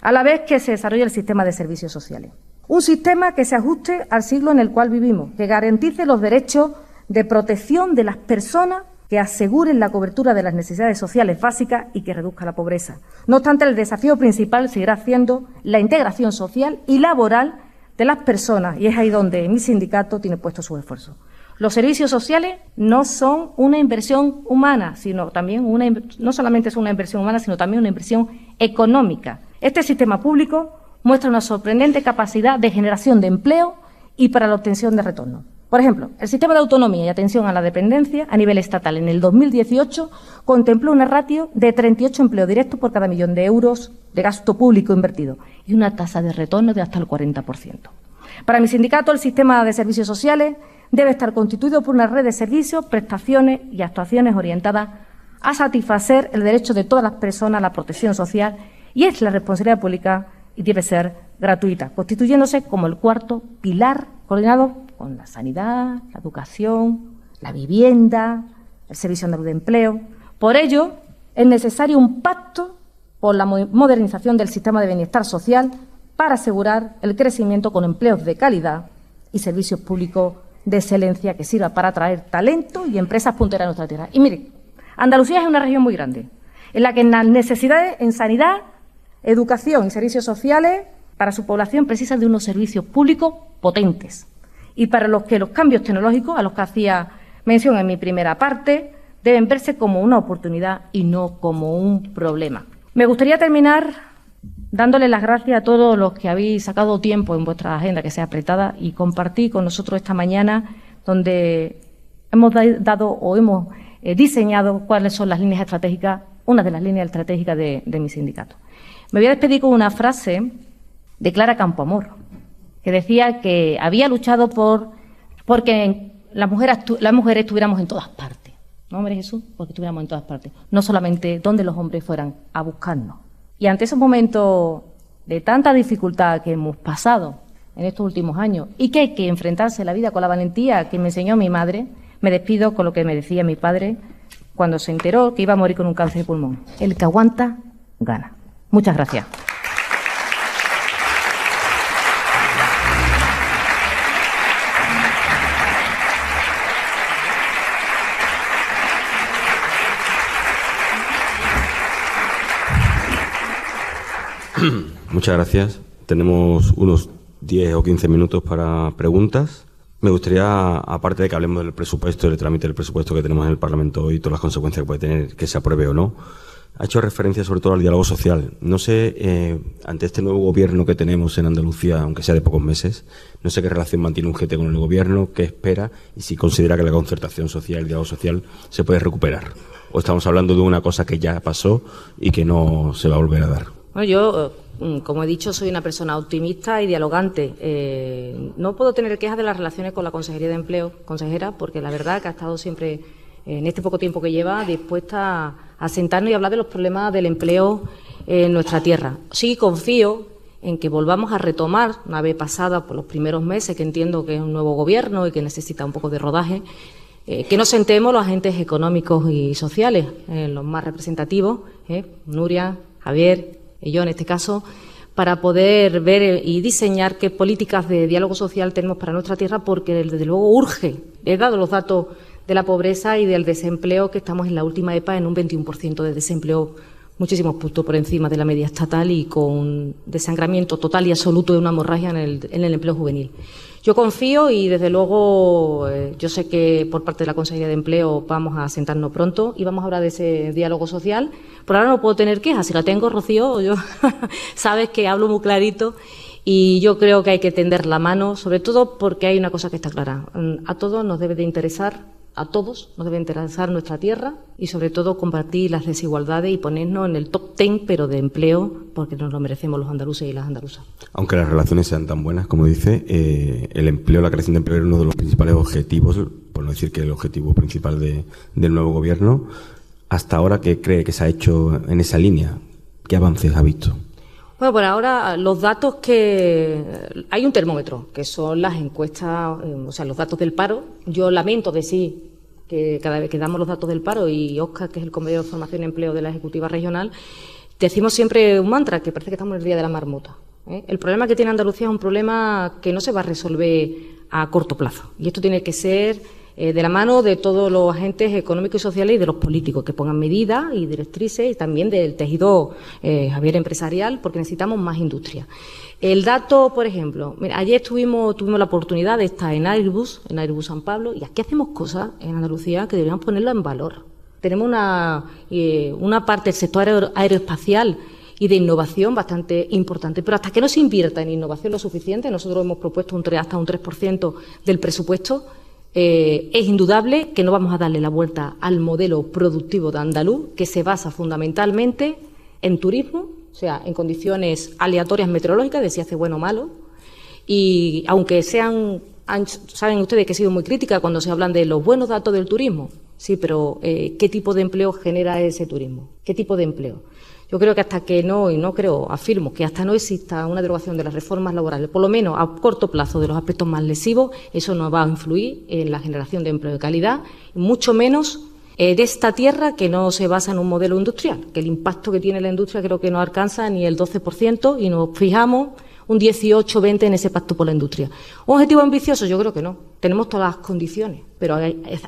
a la vez que se desarrolla el sistema de servicios sociales. Un sistema que se ajuste al siglo en el cual vivimos, que garantice los derechos de protección de las personas que aseguren la cobertura de las necesidades sociales básicas y que reduzca la pobreza. No obstante, el desafío principal seguirá siendo la integración social y laboral de las personas, y es ahí donde mi sindicato tiene puesto su esfuerzo. Los servicios sociales no son una inversión humana, sino también una, no solamente es una inversión humana, sino también una inversión económica. Este sistema público muestra una sorprendente capacidad de generación de empleo y para la obtención de retorno. Por ejemplo, el sistema de autonomía y atención a la dependencia a nivel estatal en el 2018 contempló una ratio de 38 empleos directos por cada millón de euros de gasto público invertido y una tasa de retorno de hasta el 40%. Para mi sindicato, el sistema de servicios sociales debe estar constituido por una red de servicios, prestaciones y actuaciones orientadas a satisfacer el derecho de todas las personas a la protección social y es la responsabilidad pública y debe ser gratuita, constituyéndose como el cuarto pilar coordinado con la sanidad, la educación, la vivienda, el servicio de empleo. Por ello, es necesario un pacto por la modernización del sistema de bienestar social para asegurar el crecimiento con empleos de calidad y servicios públicos de excelencia que sirva para atraer talento y empresas punteras a nuestra tierra. Y mire, Andalucía es una región muy grande, en la que las necesidades en sanidad educación y servicios sociales para su población precisa de unos servicios públicos potentes y para los que los cambios tecnológicos, a los que hacía mención en mi primera parte, deben verse como una oportunidad y no como un problema. Me gustaría terminar dándole las gracias a todos los que habéis sacado tiempo en vuestra agenda que sea apretada y compartí con nosotros esta mañana, donde hemos dado o hemos eh, diseñado cuáles son las líneas estratégicas, una de las líneas estratégicas de, mi sindicato. Me voy a despedir con una frase de Clara Campoamor, que decía que había luchado por porque las mujeres, las mujeres estuviéramos en todas partes. ¿No, hombre Jesús? Porque estuviéramos en todas partes. No solamente donde los hombres fueran a buscarnos. Y ante esos momentos de tanta dificultad que hemos pasado en estos últimos años y que hay que enfrentarse a la vida con la valentía que me enseñó mi madre, me despido con lo que me decía mi padre cuando se enteró que iba a morir con un cáncer de pulmón. El que aguanta, gana. Muchas gracias. Muchas gracias. Tenemos unos 10 o 15 minutos para preguntas. Me gustaría, aparte de que hablemos del presupuesto, del trámite del presupuesto que tenemos en el Parlamento y todas las consecuencias que puede tener que se apruebe o no, ha hecho referencia sobre todo al diálogo social. No sé, eh, ante este nuevo gobierno que tenemos en Andalucía, aunque sea de pocos meses, no sé qué relación mantiene un GT con el gobierno, qué espera y si considera que la concertación social, el diálogo social, se puede recuperar. O estamos hablando de una cosa que ya pasó y que no se va a volver a dar. Bueno, yo como he dicho, soy una persona optimista y dialogante. Eh, no puedo tener quejas de las relaciones con la Consejería de Empleo, consejera, porque la verdad que ha estado siempre, en este poco tiempo que lleva, dispuesta a sentarnos y hablar de los problemas del empleo en nuestra tierra. Sí confío en que volvamos a retomar, una vez pasada por los primeros meses, que entiendo que es un nuevo gobierno y que necesita un poco de rodaje, eh, que nos sentemos los agentes económicos y sociales, eh, los más representativos, Nuria, Javier, yo en este caso, para poder ver y diseñar qué políticas de diálogo social tenemos para nuestra tierra, porque desde luego urge. He dado los datos de la pobreza y del desempleo, que estamos en la última EPA en un 21% de desempleo, muchísimos puntos por encima de la media estatal y con desangramiento total y absoluto de una hemorragia en el empleo juvenil. Yo confío y desde luego eh, yo sé que por parte de la Consejería de Empleo vamos a sentarnos pronto y vamos a hablar de ese diálogo social. Por ahora no puedo tener quejas, si la tengo, Rocío, yo sabes que hablo muy clarito y yo creo que hay que tender la mano, sobre todo porque hay una cosa que está clara. A todos nos debe de interesar a todos nos debe interesar nuestra tierra y sobre todo combatir las desigualdades y ponernos en el top ten, pero de empleo, porque nos lo merecemos los andaluces y las andaluzas. Aunque las relaciones sean tan buenas, como dice, eh, el empleo, la creación de empleo es uno de los principales objetivos, por no decir que el objetivo principal del nuevo gobierno. Hasta ahora, ¿qué cree que se ha hecho en esa línea? ¿Qué avances ha visto? Bueno, por ahora los datos que hay un termómetro, que son las encuestas, eh, o sea, los datos del paro. Yo lamento decir que cada vez que damos los datos del paro y Oscar, que es el Convenio de Formación y Empleo de la Ejecutiva Regional, decimos siempre un mantra que parece que estamos en el día de la marmota. ¿eh? El problema que tiene Andalucía es un problema que no se va a resolver a corto plazo. Y esto tiene que ser eh, de la mano de todos los agentes económicos y sociales y de los políticos que pongan medidas y directrices y también del tejido eh, Javier empresarial porque necesitamos más industria. El dato, por ejemplo, ayer tuvimos, tuvimos la oportunidad de estar en Airbus, en Airbus San Pablo, y aquí hacemos cosas en Andalucía que deberíamos ponerlo en valor. Tenemos una, eh, una parte del sector aeroespacial y de innovación bastante importante. Pero hasta que no se invierta en innovación lo suficiente, nosotros hemos propuesto un 3, hasta un 3% del presupuesto, eh, es indudable que no vamos a darle la vuelta al modelo productivo de andaluz, que se basa fundamentalmente en turismo o sea, en condiciones aleatorias meteorológicas, de si hace bueno o malo. Y aunque sean, saben ustedes que he sido muy crítica cuando se hablan de los buenos datos del turismo, sí, pero eh, ¿qué tipo de empleo genera ese turismo? ¿Qué tipo de empleo? Yo creo que hasta que no, y no creo, afirmo, que hasta no exista una derogación de las reformas laborales, por lo menos a corto plazo de los aspectos más lesivos, eso no va a influir en la generación de empleo de calidad, mucho menos eh, de esta tierra que no se basa en un modelo industrial, que el impacto que tiene la industria creo que no alcanza ni el 12% y nos fijamos un 18-20 en ese pacto por la industria. ¿Un objetivo ambicioso? Yo creo que no. Tenemos todas las condiciones, pero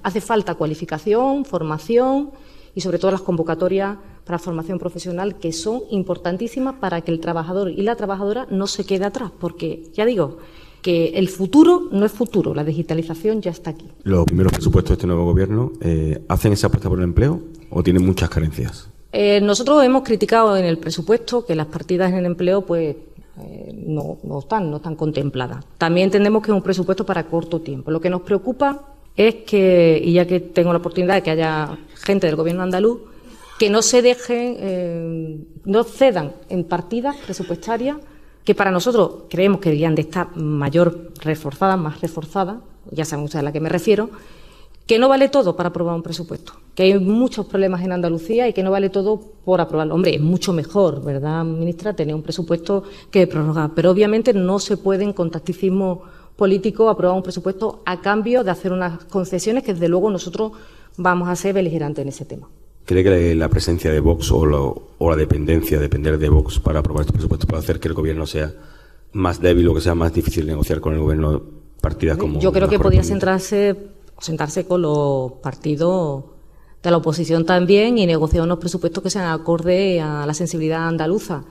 hace falta cualificación, formación y sobre todo las convocatorias para formación profesional que son importantísimas para que el trabajador y la trabajadora no se quede atrás, porque ya digo, que el futuro no es futuro, la digitalización ya está aquí. ¿Los primeros presupuestos de este nuevo gobierno eh, hacen esa apuesta por el empleo o tienen muchas carencias? Eh, nosotros hemos criticado en el presupuesto que las partidas en el empleo pues eh, no, no, están, no están contempladas. También entendemos que es un presupuesto para corto tiempo. Lo que nos preocupa es que, y ya que tengo la oportunidad de que haya gente del gobierno andaluz, que no se dejen, eh, no cedan en partidas presupuestarias que para nosotros creemos que deberían de estar mayor reforzadas, más reforzadas, ya saben ustedes a la que me refiero, que no vale todo para aprobar un presupuesto, que hay muchos problemas en Andalucía y que no vale todo por aprobarlo. Hombre, es mucho mejor, ¿verdad, ministra?, tener un presupuesto que prorrogar, pero obviamente no se pueden con tacticismo político aprobar un presupuesto a cambio de hacer unas concesiones que, desde luego, nosotros vamos a ser beligerantes en ese tema. ¿Cree que la presencia de Vox o, la dependencia, depender de Vox para aprobar este presupuesto puede hacer que el gobierno sea más débil o que sea más difícil negociar con el gobierno partidas como... Yo creo que podría sentarse, sentarse con los partidos de la oposición también y negociar unos presupuestos que sean acorde a la sensibilidad andaluza.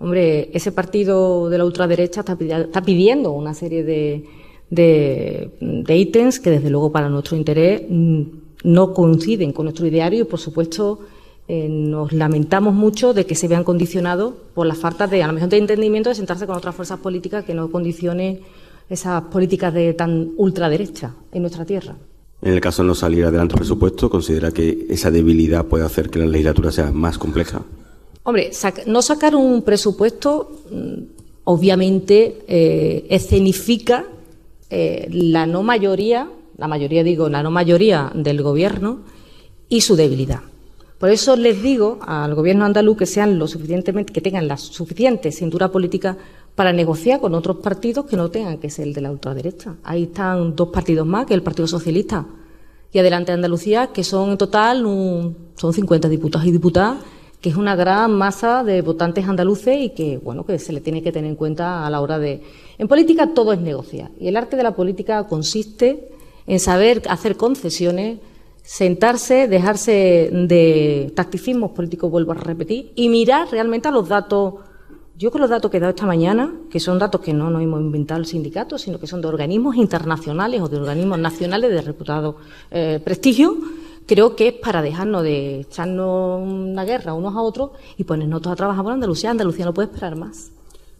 Hombre, ese partido de la ultraderecha está, pidiendo una serie de, de ítems que desde luego para nuestro interés mm, no coinciden con nuestro ideario y, por supuesto, eh, nos lamentamos mucho de que se vean condicionados por la falta de, a lo mejor, de entendimiento de sentarse con otras fuerzas políticas que no condicione esas políticas de tan ultraderecha en nuestra tierra. En el caso de no salir adelante el presupuesto, ¿considera que esa debilidad puede hacer que la legislatura sea más compleja? Hombre, no sacar un presupuesto, mm, obviamente, eh, escenifica eh, la no mayoría la mayoría digo, la no mayoría del gobierno y su debilidad. Por eso les digo al gobierno andaluz que sean lo suficientemente, que tengan la suficiente cintura política para negociar con otros partidos que no tengan que ser el de la ultraderecha. Ahí están dos partidos más, que el Partido Socialista y Adelante Andalucía, que son en total son 50 diputados y diputadas, que es una gran masa de votantes andaluces y que bueno que se le tiene que tener en cuenta a la hora de. En política todo es negociar y el arte de la política consiste en saber hacer concesiones, sentarse, dejarse de tacticismos políticos, vuelvo a repetir, y mirar realmente a los datos. Yo con los datos que he dado esta mañana, que son datos que no nos hemos inventado el sindicato, sino que son de organismos internacionales o de organismos nacionales de reputado eh, prestigio, creo que es para dejarnos de echarnos una guerra unos a otros y ponernos todos a trabajar por Andalucía. Andalucía no puede esperar más.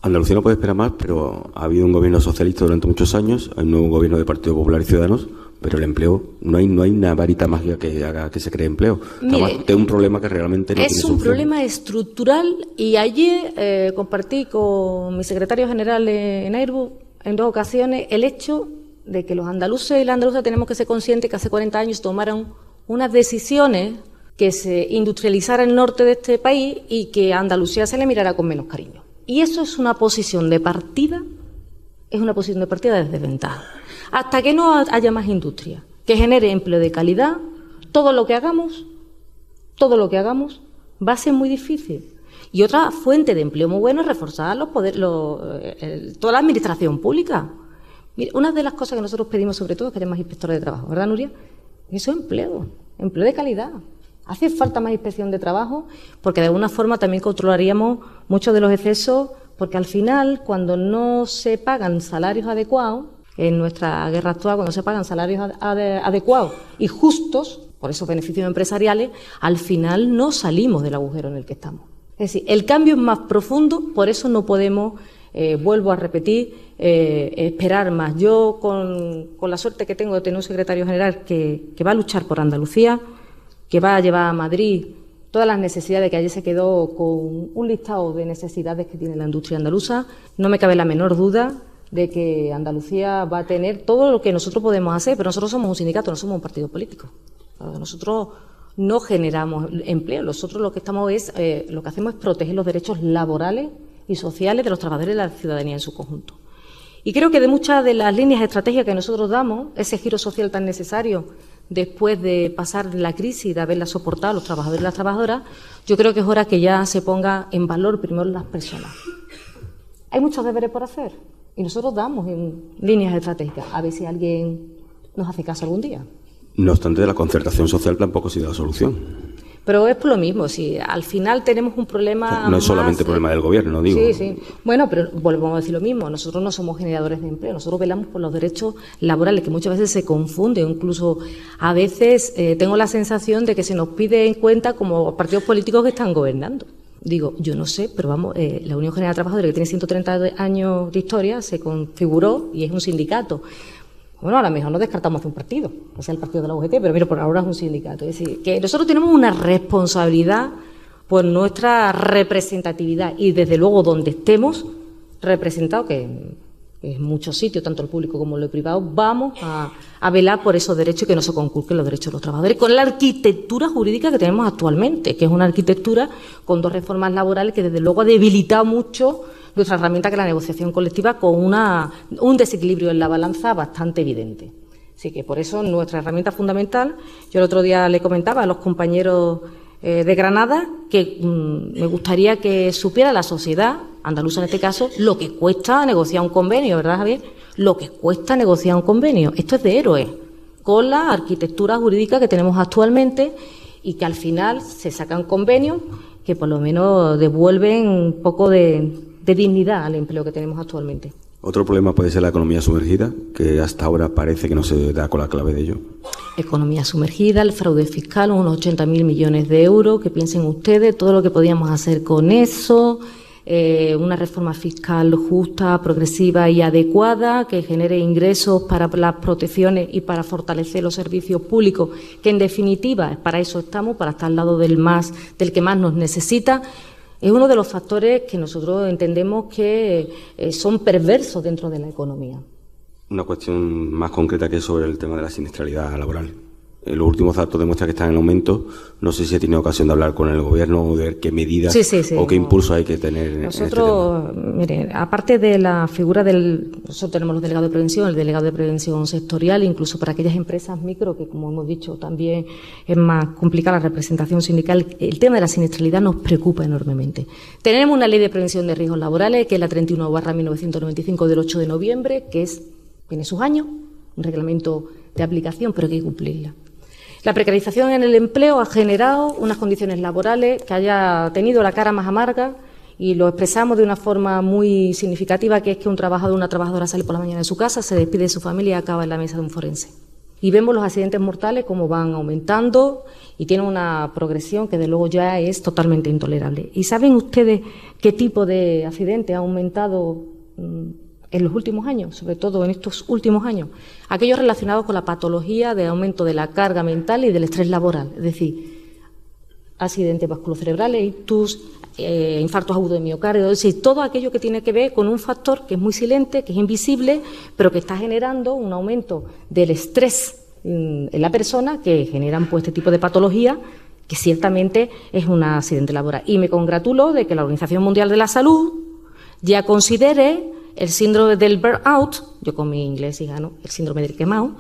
Andalucía no puede esperar más, pero ha habido un gobierno socialista durante muchos años, hay un nuevo gobierno de Partido Popular y Ciudadanos, pero el empleo, no hay, no hay una varita mágica que haga que se cree empleo. Es un problema que realmente no Es un problema estructural y ayer eh, compartí con mi secretario general en Airbus en dos ocasiones el hecho de que los andaluces y las andaluzas tenemos que ser conscientes que hace 40 años tomaron unas decisiones que se industrializara el norte de este país y que a Andalucía se le mirara con menos cariño. Y eso es una posición de partida, es una posición de partida de desventaja. Hasta que no haya más industria que genere empleo de calidad, todo lo que hagamos, todo lo que hagamos va a ser muy difícil. Y otra fuente de empleo muy buena es reforzar los poder, eh, toda la administración pública. una de las cosas que nosotros pedimos sobre todo es que haya más inspectores de trabajo, ¿verdad, Nuria? Eso es empleo, empleo de calidad. Hace falta más inspección de trabajo porque de alguna forma también controlaríamos muchos de los excesos porque al final cuando no se pagan salarios adecuados, en nuestra guerra actual, cuando se pagan salarios adecuados y justos, por esos beneficios empresariales, al final no salimos del agujero en el que estamos. Es decir, el cambio es más profundo, por eso no podemos, eh, vuelvo a repetir, eh, esperar más. Yo, con, la suerte que tengo de tener un secretario general que va a luchar por Andalucía, que va a llevar a Madrid todas las necesidades que ayer se quedó con un listado de necesidades que tiene la industria andaluza, no me cabe la menor duda de que Andalucía va a tener todo lo que nosotros podemos hacer, pero nosotros somos un sindicato, no somos un partido político. Nosotros no generamos empleo, nosotros lo que estamos es, eh, lo que hacemos es proteger los derechos laborales y sociales de los trabajadores y la ciudadanía en su conjunto. Y creo que de muchas de las líneas de estrategia que nosotros damos, ese giro social tan necesario después de pasar la crisis, de haberla soportado los trabajadores y las trabajadoras, yo creo que es hora que ya se ponga en valor primero las personas. Hay muchos deberes por hacer y nosotros damos en líneas estratégicas. A ver si alguien nos hace caso algún día. No obstante, la concertación social tampoco ha sido la solución. Pero es por lo mismo, si al final tenemos un problema. no es solamente problema del gobierno, no digo. Sí, sí. Bueno, pero volvemos a decir lo mismo. Nosotros no somos generadores de empleo, nosotros velamos por los derechos laborales, que muchas veces se confunden. Incluso a veces eh, tengo la sensación de que se nos pide en cuenta como partidos políticos que están gobernando. Digo, yo no sé, pero vamos, eh, la Unión General de Trabajadores, que tiene 130 años de historia, se configuró y es un sindicato Bueno, a lo mejor no descartamos de un partido, que sea el partido de la UGT, pero mira, por ahora es un sindicato. Es decir, que nosotros tenemos una responsabilidad por nuestra representatividad y desde luego donde estemos representados, que en muchos sitios, tanto el público como el privado, vamos a, velar por esos derechos y que no se conculquen los derechos de los trabajadores con la arquitectura jurídica que tenemos actualmente, que es una arquitectura con dos reformas laborales que desde luego ha debilitado mucho nuestra herramienta que la negociación colectiva con una, un desequilibrio en la balanza bastante evidente. Así que por eso nuestra herramienta fundamental, yo el otro día le comentaba a los compañeros eh, de Granada que mm, me gustaría que supiera la sociedad andaluza en este caso lo que cuesta negociar un convenio, ¿verdad, Javier? Lo que cuesta negociar un convenio. Esto es de héroes, con la arquitectura jurídica que tenemos actualmente y que al final se sacan convenios que por lo menos devuelven un poco de dignidad al empleo que tenemos actualmente. Otro problema puede ser la economía sumergida, que hasta ahora parece que no se da con la clave de ello. Economía sumergida, el fraude fiscal, unos 80.000 millones de euros, que piensen ustedes todo lo que podíamos hacer con eso, eh, una reforma fiscal justa, progresiva y adecuada, que genere ingresos para las protecciones y para fortalecer los servicios públicos, que en definitiva para eso estamos, para estar al lado del más, del que más nos necesita es uno de los factores que nosotros entendemos que eh, son perversos dentro de la economía. Una cuestión más concreta que sobre el tema de la siniestralidad laboral. Eh, los últimos datos demuestran que están en aumento. No sé si ha tenido ocasión de hablar con el gobierno o de ver qué medidas o qué impulso hay que tener. Nosotros, en este tema. mire, aparte de la figura del. Nosotros tenemos los delegados de prevención, el delegado de prevención sectorial, incluso para aquellas empresas micro, que como hemos dicho también es más complicada la representación sindical. El tema de la siniestralidad nos preocupa enormemente. Tenemos una ley de prevención de riesgos laborales, que es la 31 1995 del 8 de noviembre, que es, tiene sus años, un reglamento de aplicación, pero hay que cumplirla. La precarización en el empleo ha generado unas condiciones laborales que haya tenido la cara más amarga y lo expresamos de una forma muy significativa, que es que un trabajador o una trabajadora sale por la mañana de su casa, se despide de su familia y acaba en la mesa de un forense. Y vemos los accidentes mortales como van aumentando y tienen una progresión que de luego ya es totalmente intolerable. ¿Y saben ustedes qué tipo de accidente ha aumentado mm, en los últimos años, sobre todo en estos últimos años, aquellos relacionados con la patología de aumento de la carga mental y del estrés laboral, es decir, accidentes vasculocerebrales, ictus, eh, infartos agudos de miocardio, es decir, todo aquello que tiene que ver con un factor que es muy silente, que es invisible, pero que está generando un aumento del estrés en la persona que generan pues este tipo de patología que ciertamente es un accidente laboral. Y me congratulo de que la Organización Mundial de la Salud ya considere el síndrome del burnout, yo con mi inglés y gano, el síndrome del quemado,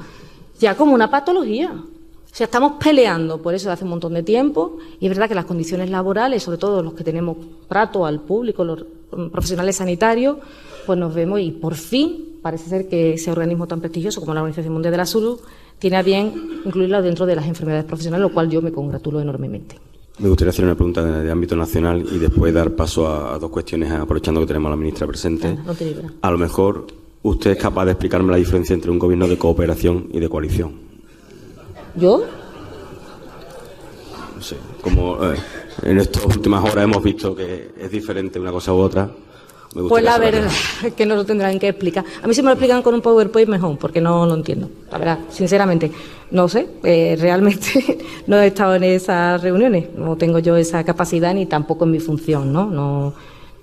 ya como una patología. O sea, estamos peleando por eso hace un montón de tiempo y es verdad que las condiciones laborales, sobre todo los que tenemos trato al público, los profesionales sanitarios, pues nos vemos y por fin parece ser que ese organismo tan prestigioso como la Organización Mundial de la Salud tiene a bien incluirlo dentro de las enfermedades profesionales, lo cual yo me congratulo enormemente. Me gustaría hacer una pregunta de, ámbito nacional y después dar paso a, dos cuestiones, aprovechando que tenemos a la ministra presente. a lo mejor usted es capaz de explicarme la diferencia entre un gobierno de cooperación y de coalición. ¿Yo? No sé, como eh, en estas últimas horas hemos visto que es diferente una cosa u otra. Pues la verdad es que no lo tendrán que explicar. A mí si me lo explican con un PowerPoint mejor, porque no lo entiendo. La verdad, sinceramente, no sé. Eh, realmente no he estado en esas reuniones. No tengo yo esa capacidad ni tampoco en mi función, ¿no? No,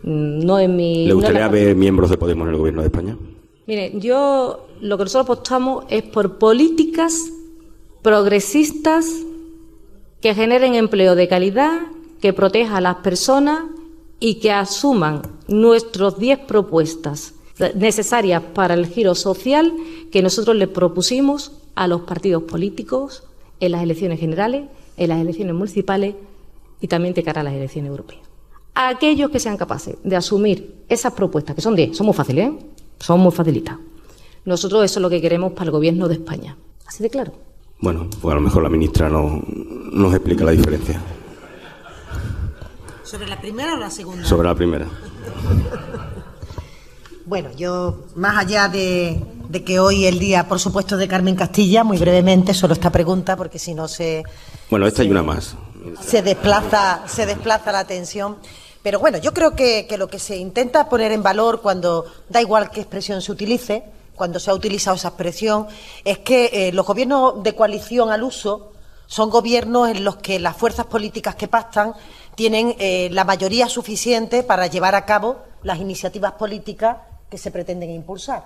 no en mi. ¿Le gustaría ver miembros de Podemos en el gobierno de España? Mire, yo lo que nosotros apostamos es por políticas progresistas que generen empleo de calidad, que proteja a las personas y que asuman nuestras diez propuestas necesarias para el giro social que nosotros le propusimos a los partidos políticos en las elecciones generales, en las elecciones municipales y también de cara a las elecciones europeas. aquellos que sean capaces de asumir esas propuestas, que son diez, son muy fáciles, ¿eh? son muy facilitas. Nosotros eso es lo que queremos para el Gobierno de España. Así de claro. Bueno, pues a lo mejor la ministra no, nos explica la diferencia. ¿Sobre la primera o la segunda? Sobre la primera. Bueno, yo, más allá de, que hoy el día, por supuesto, de Carmen Castilla, muy brevemente, solo esta pregunta, porque si no se. Bueno, esta hay una más. Se desplaza, se desplaza la atención. Pero bueno, yo creo que, que, lo que se intenta poner en valor cuando da igual qué expresión se utilice, cuando se ha utilizado esa expresión, es que eh, los gobiernos de coalición al uso son gobiernos en los que las fuerzas políticas que pactan tienen eh, la mayoría suficiente para llevar a cabo las iniciativas políticas que se pretenden impulsar.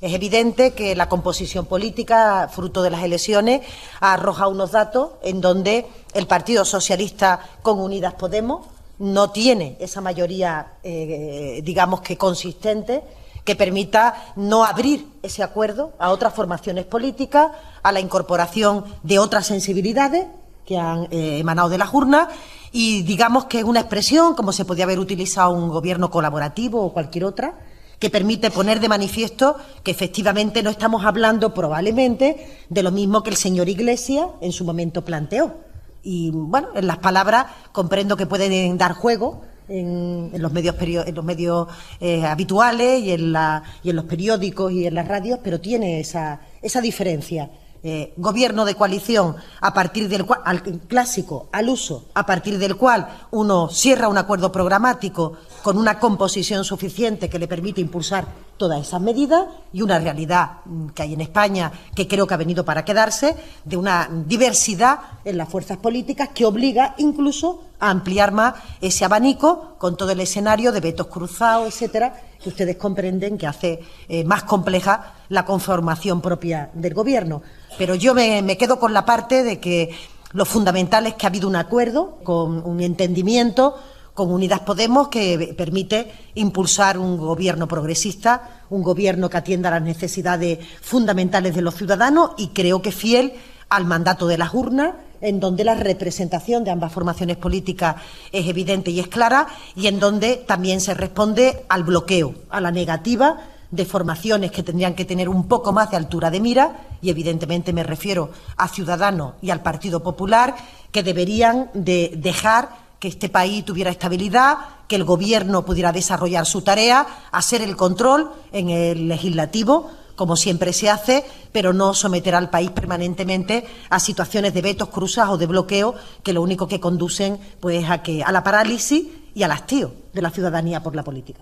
Es evidente que la composición política, fruto de las elecciones, arroja unos datos en donde el Partido Socialista con Unidas Podemos no tiene esa mayoría, eh, digamos que consistente, que permita no abrir ese acuerdo a otras formaciones políticas, a la incorporación de otras sensibilidades que han eh, emanado de las urnas y digamos que es una expresión, como se podía haber utilizado un gobierno colaborativo o cualquier otra, que permite poner de manifiesto que efectivamente no estamos hablando probablemente de lo mismo que el señor Iglesias en su momento planteó. Y bueno, en las palabras comprendo que pueden dar juego en, los medios, en los medios eh, habituales y en, la, y en los periódicos y en las radios, pero tiene esa, esa diferencia. Eh, gobierno de coalición a partir del cual, al clásico, al uso, a partir del cual uno cierra un acuerdo programático con una composición suficiente que le permite impulsar todas esas medidas y una realidad mm, que hay en España que creo que ha venido para quedarse, de una diversidad en las fuerzas políticas que obliga incluso a ampliar más ese abanico con todo el escenario de vetos cruzados, etcétera, que ustedes comprenden que hace eh, más compleja la conformación propia del Gobierno. Pero yo me, quedo con la parte de que lo fundamental es que ha habido un acuerdo, con un entendimiento con Unidas Podemos que permite impulsar un gobierno progresista, un gobierno que atienda a las necesidades fundamentales de los ciudadanos y creo que fiel al mandato de las urnas, en donde la representación de ambas formaciones políticas es evidente y es clara y en donde también se responde al bloqueo, a la negativa de formaciones que tendrían que tener un poco más de altura de mira, y evidentemente me refiero a Ciudadanos y al Partido Popular, que deberían de dejar que este país tuviera estabilidad, que el Gobierno pudiera desarrollar su tarea, hacer el control en el legislativo, como siempre se hace, pero no someter al país permanentemente a situaciones de vetos, cruzas o de bloqueo que lo único que conducen pues a que a la parálisis y al hastío de la ciudadanía por la política.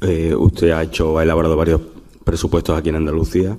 Eh, usted ha elaborado varios presupuestos aquí en Andalucía.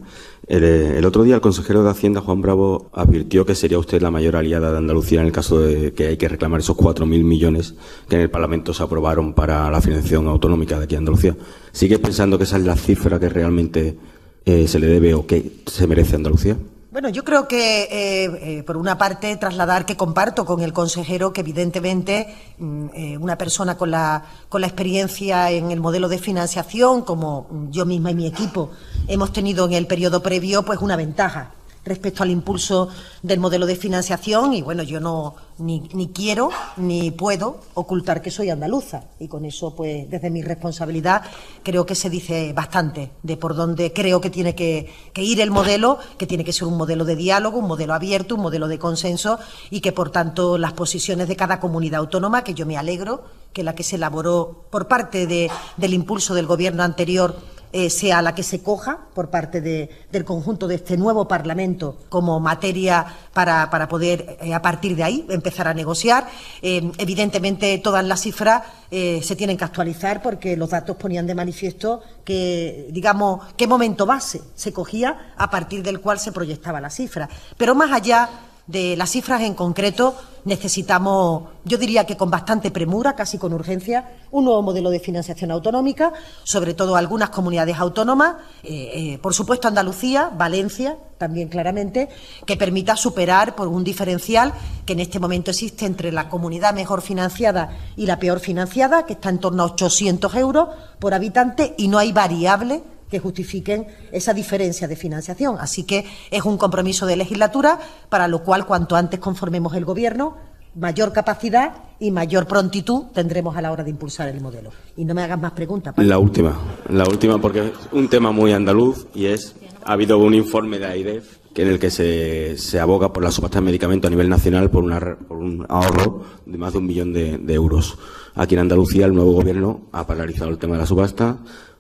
El, otro día el consejero de Hacienda, Juan Bravo, advirtió que sería usted la mayor aliada de Andalucía en el caso de que hay que reclamar esos 4.000 millones que en el Parlamento se aprobaron para la financiación autonómica de aquí en Andalucía. ¿Sigue pensando que esa es la cifra que realmente eh, se le debe o que se merece Andalucía? Bueno, yo creo que, eh, eh, por una parte, trasladar que comparto con el consejero que, evidentemente, mm, eh, una persona con la, con la experiencia en el modelo de financiación, como yo misma y mi equipo hemos tenido en el periodo previo, pues una ventaja respecto al impulso del modelo de financiación y bueno, yo no ni, ni, quiero ni puedo ocultar que soy andaluza. Y con eso pues desde mi responsabilidad creo que se dice bastante de por dónde creo que tiene que, que ir el modelo, que tiene que ser un modelo de diálogo, un modelo abierto, un modelo de consenso y que por tanto las posiciones de cada comunidad autónoma, que yo me alegro que la que se elaboró por parte de, del impulso del gobierno anterior eh, sea la que se coja por parte del conjunto de este nuevo Parlamento como materia para, poder, eh, a partir de ahí, empezar a negociar. Eh, evidentemente, todas las cifras se tienen que actualizar porque los datos ponían de manifiesto que, digamos, qué momento base se cogía a partir del cual se proyectaba la cifra. Pero más allá de las cifras en concreto, necesitamos, yo diría que con bastante premura, casi con urgencia, un nuevo modelo de financiación autonómica, sobre todo algunas comunidades autónomas, eh, eh, por supuesto Andalucía, Valencia, también claramente, que permita superar por un diferencial que en este momento existe entre la comunidad mejor financiada y la peor financiada, que está en torno a 800 euros por habitante y no hay variable que justifiquen esa diferencia de financiación. Así que es un compromiso de legislatura para lo cual cuanto antes conformemos el Gobierno, mayor capacidad y mayor prontitud tendremos a la hora de impulsar el modelo. Y no me hagas más preguntas. La última, la última porque es un tema muy andaluz y es ha habido un informe de AIREF en el que se, se aboga por la subasta de medicamentos a nivel nacional por, por un ahorro de más de un millón de euros. Aquí en Andalucía el nuevo gobierno ha paralizado el tema de la subasta,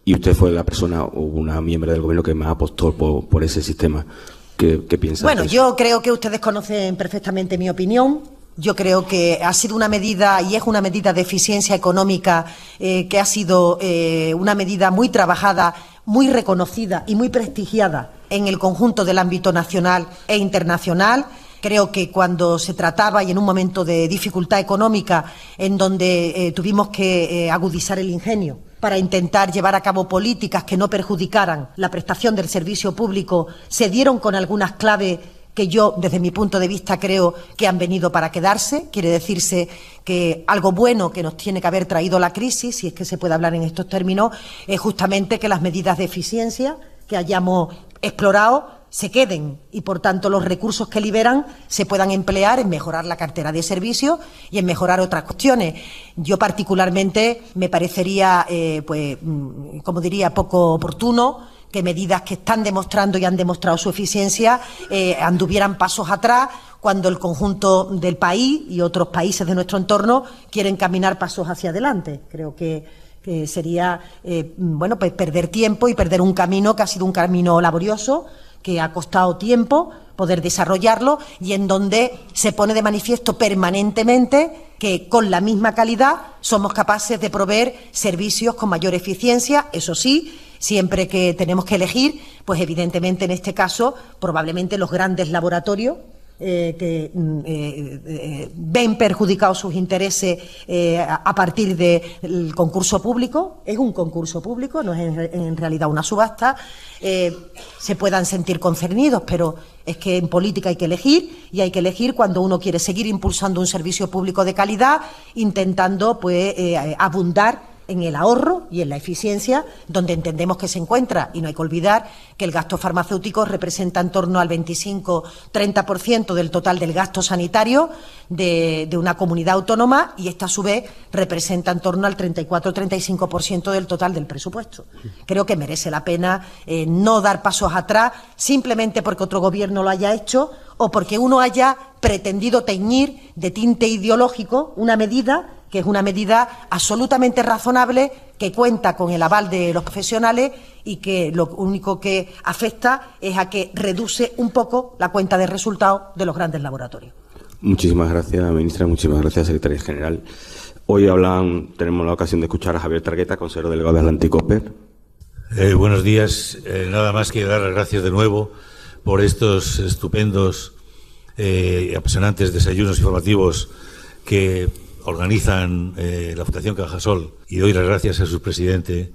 y usted fue la persona o una miembro del gobierno que más apostó por, ese sistema. ¿Qué, piensa? Bueno, yo creo que ustedes conocen perfectamente mi opinión. Yo creo que ha sido una medida y es una medida de eficiencia económica eh, que ha sido eh, una medida muy trabajada muy reconocida y muy prestigiada en el conjunto del ámbito nacional e internacional. Creo que cuando se trataba y en un momento de dificultad económica en donde eh, tuvimos que agudizar el ingenio para intentar llevar a cabo políticas que no perjudicaran la prestación del servicio público, se dieron con algunas claves que yo, desde mi punto de vista, creo que han venido para quedarse. Quiere decirse que algo bueno que nos tiene que haber traído la crisis, si es que se puede hablar en estos términos, es justamente que las medidas de eficiencia que hayamos explorado se queden y, por tanto, los recursos que liberan se puedan emplear en mejorar la cartera de servicios y en mejorar otras cuestiones. Yo, particularmente, me parecería, eh, pues, mm, como diría, poco oportuno que medidas que están demostrando y han demostrado su eficiencia eh, anduvieran pasos atrás cuando el conjunto del país y otros países de nuestro entorno quieren caminar pasos hacia adelante. Creo que, sería eh, bueno pues perder tiempo y perder un camino que ha sido un camino laborioso, que ha costado tiempo poder desarrollarlo y en donde se pone de manifiesto permanentemente que con la misma calidad somos capaces de proveer servicios con mayor eficiencia, eso sí, siempre que tenemos que elegir, pues evidentemente en este caso probablemente los grandes laboratorios eh, que mm, eh, eh, ven perjudicados sus intereses a partir del concurso público, es un concurso público, no es en, realidad una subasta, se puedan sentir concernidos, pero es que en política hay que elegir y hay que elegir cuando uno quiere seguir impulsando un servicio público de calidad, intentando pues abundar en el ahorro y en la eficiencia, donde entendemos que se encuentra. Y no hay que olvidar que el gasto farmacéutico representa en torno al 25-30% del total del gasto sanitario de, una comunidad autónoma y esta, a su vez, representa en torno al 34-35% del total del presupuesto. Creo que merece la pena eh, no dar pasos atrás simplemente porque otro gobierno lo haya hecho o porque uno haya pretendido teñir de tinte ideológico una medida que es una medida absolutamente razonable que cuenta con el aval de los profesionales y que lo único que afecta es a que reduce un poco la cuenta de resultados de los grandes laboratorios. Muchísimas gracias, ministra. Muchísimas gracias, secretaria general. Hoy hablan, tenemos la ocasión de escuchar a Javier Targueta, consejero delegado de Atlanticoper. Eh, buenos días. Eh, nada más que dar las gracias de nuevo por estos estupendos y eh, apasionantes desayunos informativos que organizan eh, la Fundación Cajasol y doy las gracias a su presidente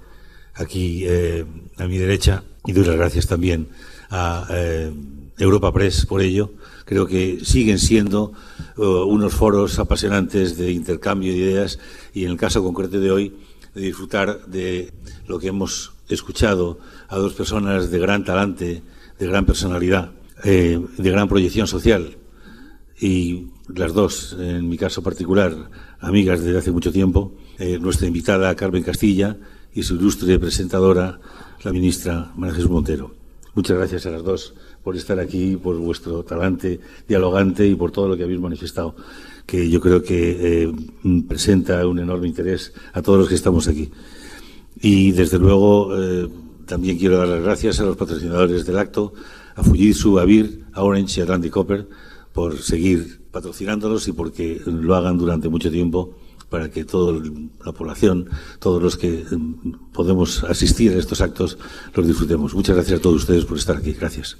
aquí eh, a mi derecha y doy las gracias también a eh, Europa Press por ello. Creo que siguen siendo unos foros apasionantes de intercambio de ideas y en el caso concreto de hoy de disfrutar de lo que hemos escuchado a dos personas de gran talante, de gran personalidad, de gran proyección social y las dos, en mi caso particular, amigas desde hace mucho tiempo, eh, nuestra invitada Carmen Castilla y su ilustre presentadora, la ministra María Jesús Montero. Muchas gracias a las dos por estar aquí, por vuestro talante dialogante y por todo lo que habéis manifestado, que yo creo que eh, presenta un enorme interés a todos los que estamos aquí. Y desde luego eh, también quiero dar las gracias a los patrocinadores del acto, a Fujitsu, a BIR, a Orange y a Atlantic Copper por seguir patrocinándolos y porque lo hagan durante mucho tiempo para que toda la población, todos los que mm, podemos asistir a estos actos, los disfrutemos. Muchas gracias a todos ustedes por estar aquí. Gracias.